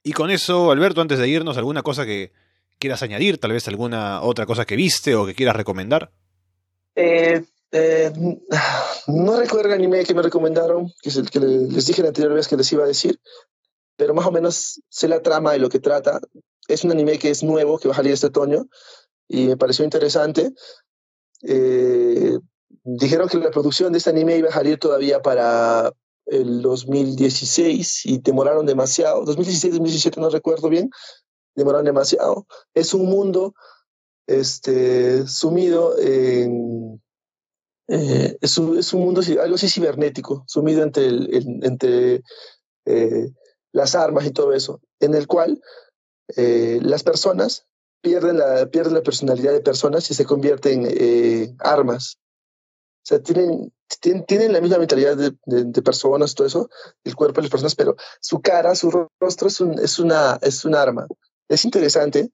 Y con eso, Alberto, antes de irnos, ¿alguna cosa que quieras añadir? Tal vez alguna otra cosa que viste o que quieras recomendar. Eh, eh, no recuerdo el anime que me recomendaron, que es el que les dije la anterior vez que les iba a decir, pero más o menos sé la trama de lo que trata. Es un anime que es nuevo, que va a salir este otoño, y me pareció interesante. Eh, dijeron que la producción de este anime iba a salir todavía para el 2016 y demoraron demasiado. 2016, 2017, no recuerdo bien, demoraron demasiado. Es un mundo este, sumido en... Eh, es, un, es, un, mundo algo así cibernético, sumido entre, el, entre eh, las armas y todo eso, en el cual eh, las personas pierden la, pierden la personalidad de personas y se convierten en armas. O sea, tienen, tienen, tienen la misma mentalidad de, de, personas, todo eso, el cuerpo de las personas, pero su cara, su rostro es un, es una, es un arma. Es interesante.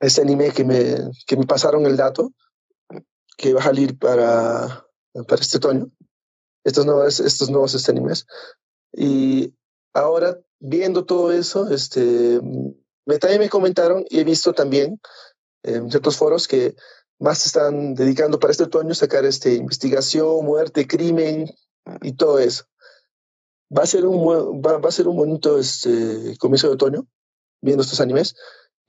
Ese anime que me, que me pasaron el dato, que va a salir para, para este otoño, estos nuevos, estos nuevos este animes. Y ahora, viendo todo eso, este, me, también me comentaron y he visto también en ciertos foros que más se están dedicando para este otoño sacar este, investigación, muerte, crimen y todo eso. Va a ser un, va, va a ser un bonito este, comienzo de otoño viendo estos animes.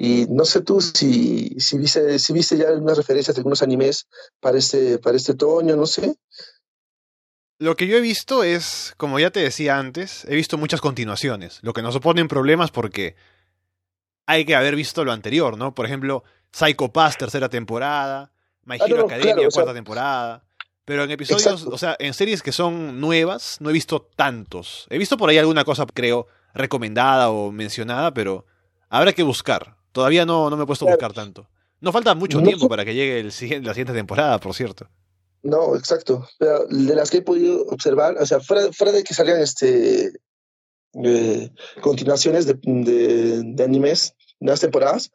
Y no sé tú si, si, viste, si viste ya algunas referencias de algunos animes para este, para este otoño, no sé. Lo que yo he visto es, como ya te decía antes, he visto muchas continuaciones, lo que nos supone problemas porque hay que haber visto lo anterior, ¿no? Por ejemplo, Psycho Pass, tercera temporada, My ah, Hero Academia, cuarta temporada. Pero en episodios, o sea, en series que son nuevas, no he visto tantos. He visto por ahí alguna cosa, creo, recomendada o mencionada, pero habrá que buscar. Todavía no, no me he puesto a buscar tanto. No falta mucho tiempo para que llegue el, la siguiente temporada, por cierto. No, exacto. Pero de las que he podido observar, o sea, fuera, de que salgan este eh, continuaciones de, de, animes, nuevas temporadas,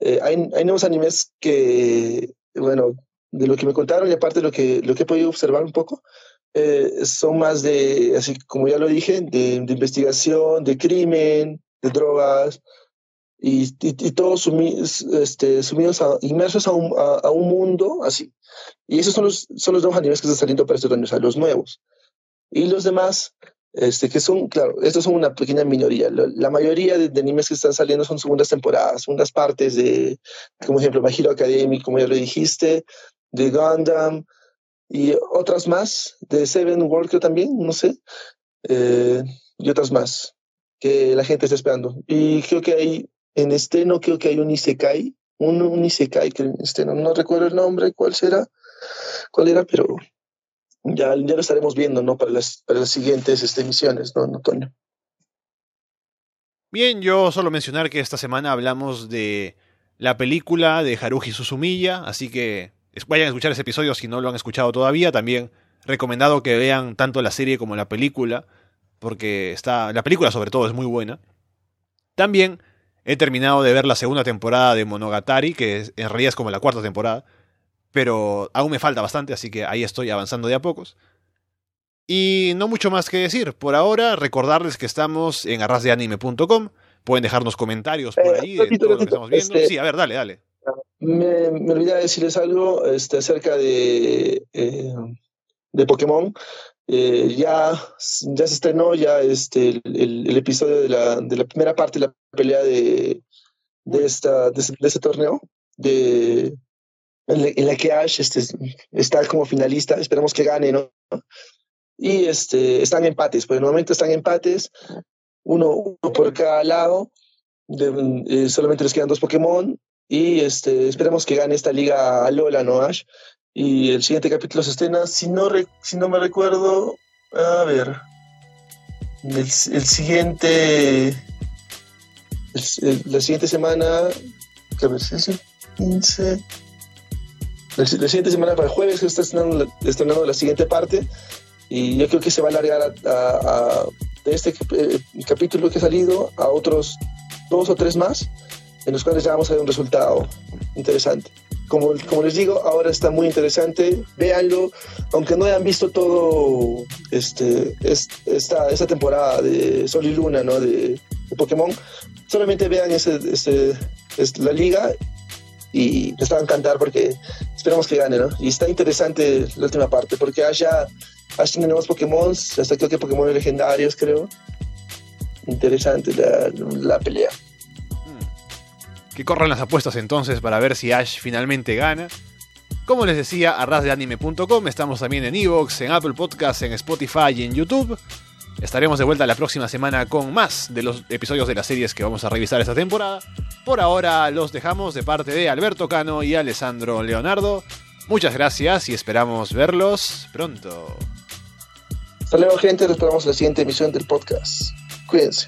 eh, hay, hay, nuevos animes que, bueno, de lo que me contaron y aparte de lo que, lo que he podido observar un poco, eh, son más de, así como ya lo dije, de, de investigación, de crimen, de drogas, y, y, todos este, sumidos inmersos a un, a, un, mundo así. Y esos son los, son los nuevos animes que están saliendo para este año, o sea, los nuevos. Y los demás, este, que son, claro, estos son una pequeña minoría. La, mayoría de, animes que están saliendo son segundas temporadas, segundas partes de, como ejemplo, My Hero Academy, como ya lo dijiste, de Gundam, y otras más, de Seven World también, no sé, eh, y otras más que la gente está esperando. Y creo que hay en este no creo que hay un Isekai, un, un Isekai que este no, no recuerdo el nombre, cuál será, cuál era, pero ya, ya lo estaremos viendo, ¿no? Para las, para las siguientes este, emisiones, ¿no, Antonio? Bien, yo solo mencionar que esta semana hablamos de la película de Haruhi Suzumiya, así que vayan a escuchar ese episodio si no lo han escuchado todavía. También recomendado que vean tanto la serie como la película, porque está la película sobre todo es muy buena. También He terminado de ver la segunda temporada de Monogatari, que en realidad es como la cuarta temporada. pero aún me falta bastante, así que ahí estoy avanzando de a pocos. Y no mucho más que decir. Por ahora, recordarles que estamos en arrasdeanime.com. Pueden dejarnos comentarios por Eh, ahí de todo lo que estamos viendo. este- Sí, a ver, dale, dale. Me, me olvidé de decirles algo este, acerca de, eh, de Pokémon. Eh, ya, ya se estrenó ya este, el, el episodio de la, de la primera parte de la pelea de, de, esta, de, de este torneo, de, en, la, en la que Ash este, está como finalista. Esperemos que gane, ¿no? Y este, están empates, pues normalmente están empates, uno, uno por cada lado. De- eh, solamente les quedan dos Pokémon y este, esperemos que gane esta liga Alola, ¿no, Ash? Y el siguiente capítulo se estrena, si no, re- si no me recuerdo, a ver, el, siguiente, la siguiente semana, si es el 15, la, siguiente semana para el jueves que está estrenando, estrenando la siguiente parte. Y yo creo que se va a alargar a- de este eh, capítulo que ha salido a otros dos o tres más en los cuales ya vamos a ver un resultado interesante. Como, como les digo, ahora está muy interesante, véanlo, aunque no hayan visto todo este, es- esta, esta temporada de Sol y Luna, ¿no? De, de Pokémon, solamente vean ese, ese- es la liga y les va a encantar porque esperamos que gane, ¿no? Y está interesante la última parte, porque Ash ya Ash nuevos Pokémon, hasta creo que Pokémon legendarios, creo. Interesante la, la pelea. Que corran las apuestas entonces para ver si Ash finalmente gana. Como les decía, arrasdeanime.com, estamos también en Evox, en Apple Podcasts, en Spotify y en YouTube. Estaremos de vuelta la próxima semana con más de los episodios de las series que vamos a revisar esta temporada. Por ahora los dejamos de parte de Alberto Cano y Alessandro Leonardo. Muchas gracias y esperamos verlos pronto. Hasta luego, gente. Nos esperamos en la siguiente emisión del podcast. Cuídense.